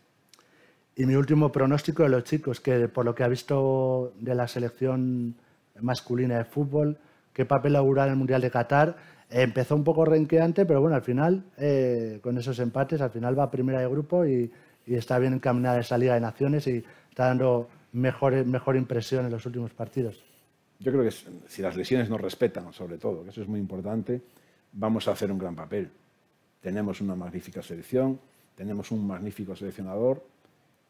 Y mi último pronóstico de los chicos, que por lo que ha visto de la selección masculina de fútbol, qué papel augura en el Mundial de Qatar. Empezó un poco renqueante, pero bueno, al final, eh, con esos empates, al final va primera de grupo y, y está bien encaminada esa Liga de Naciones y está dando mejor, mejor impresión en los últimos partidos. Yo creo que si las lesiones nos respetan, sobre todo, que eso es muy importante, vamos a hacer un gran papel. Tenemos una magnífica selección, tenemos un magnífico seleccionador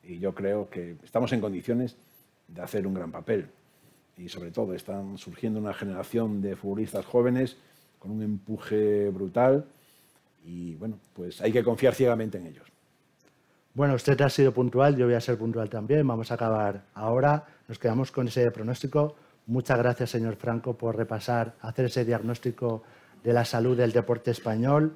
y yo creo que estamos en condiciones de hacer un gran papel. Y sobre todo están surgiendo una generación de futbolistas jóvenes con un empuje brutal y bueno, pues hay que confiar ciegamente en ellos. Bueno, usted ha sido puntual, yo voy a ser puntual también. Vamos a acabar ahora. Nos quedamos con ese pronóstico. Muchas gracias, señor Franco, por repasar, hacer ese diagnóstico de la salud del deporte español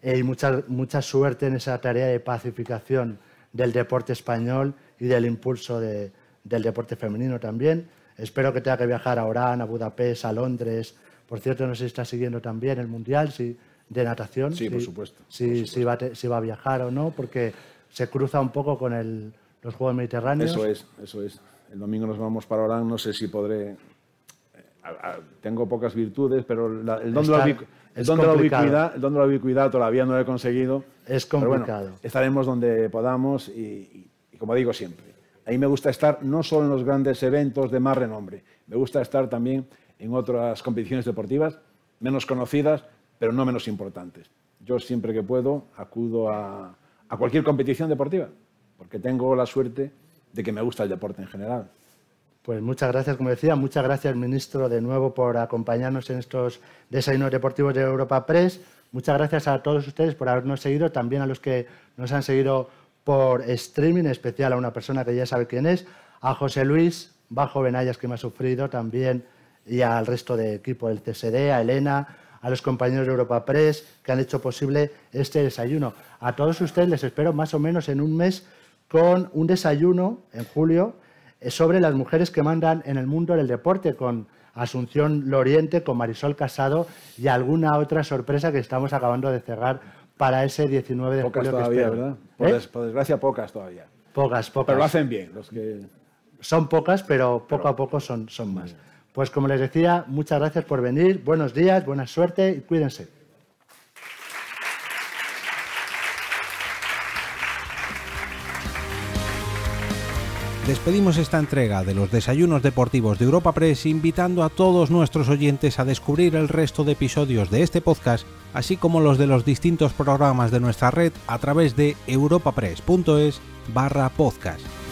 eh, y mucha, mucha suerte en esa tarea de pacificación del deporte español y del impulso de- del deporte femenino también. Espero que tenga que viajar a Orán, a Budapest, a Londres. Por cierto, no sé si está siguiendo también el Mundial, si de natación. Sí, por supuesto. Si, Si, va, si va a viajar o no, porque se cruza un poco con el, los Juegos Mediterráneos. Eso es, eso es. El domingo nos vamos para Orán, no sé si podré... Tengo pocas virtudes, pero el, don de la, el, don de la ubicuidad, el don de la ubicuidad todavía no lo he conseguido. Es complicado. estaremos donde podamos y, y, como digo siempre, a mí me gusta estar no solo en los grandes eventos de más renombre, me gusta estar también en otras competiciones deportivas menos conocidas, pero no menos importantes. Yo siempre que puedo acudo a, a cualquier competición deportiva, porque tengo la suerte de que me gusta el deporte en general. Pues muchas gracias, como decía, muchas gracias, ministro, de nuevo por acompañarnos en estos desayunos deportivos de Europa Press. Muchas gracias a todos ustedes por habernos seguido, también a los que nos han seguido por streaming, en especial a una persona que ya sabe quién es, a José Luis Bajo Benayas, que me ha sufrido también, y al resto del equipo del CSD, a Elena, a los compañeros de Europa Press que han hecho posible este desayuno. A todos ustedes les espero más o menos en un mes con un desayuno en julio sobre las mujeres que mandan en el mundo del deporte con Asunción Loriente, con Marisol Casado y alguna otra sorpresa que estamos acabando de cerrar para ese 19 de pocas julio. Todavía, ¿verdad? ¿Eh? Por, desgracia, pocas todavía. Pocas, pocas. Pero lo hacen bien los que... Son pocas, pero poco a poco son, son más. Pues como les decía, muchas gracias por venir, buenos días, buena suerte y cuídense. Despedimos esta entrega de los desayunos deportivos de Europa Press invitando a todos nuestros oyentes a descubrir el resto de episodios de este podcast, así como los de los distintos programas de nuestra red a través de europapress.es barra podcast.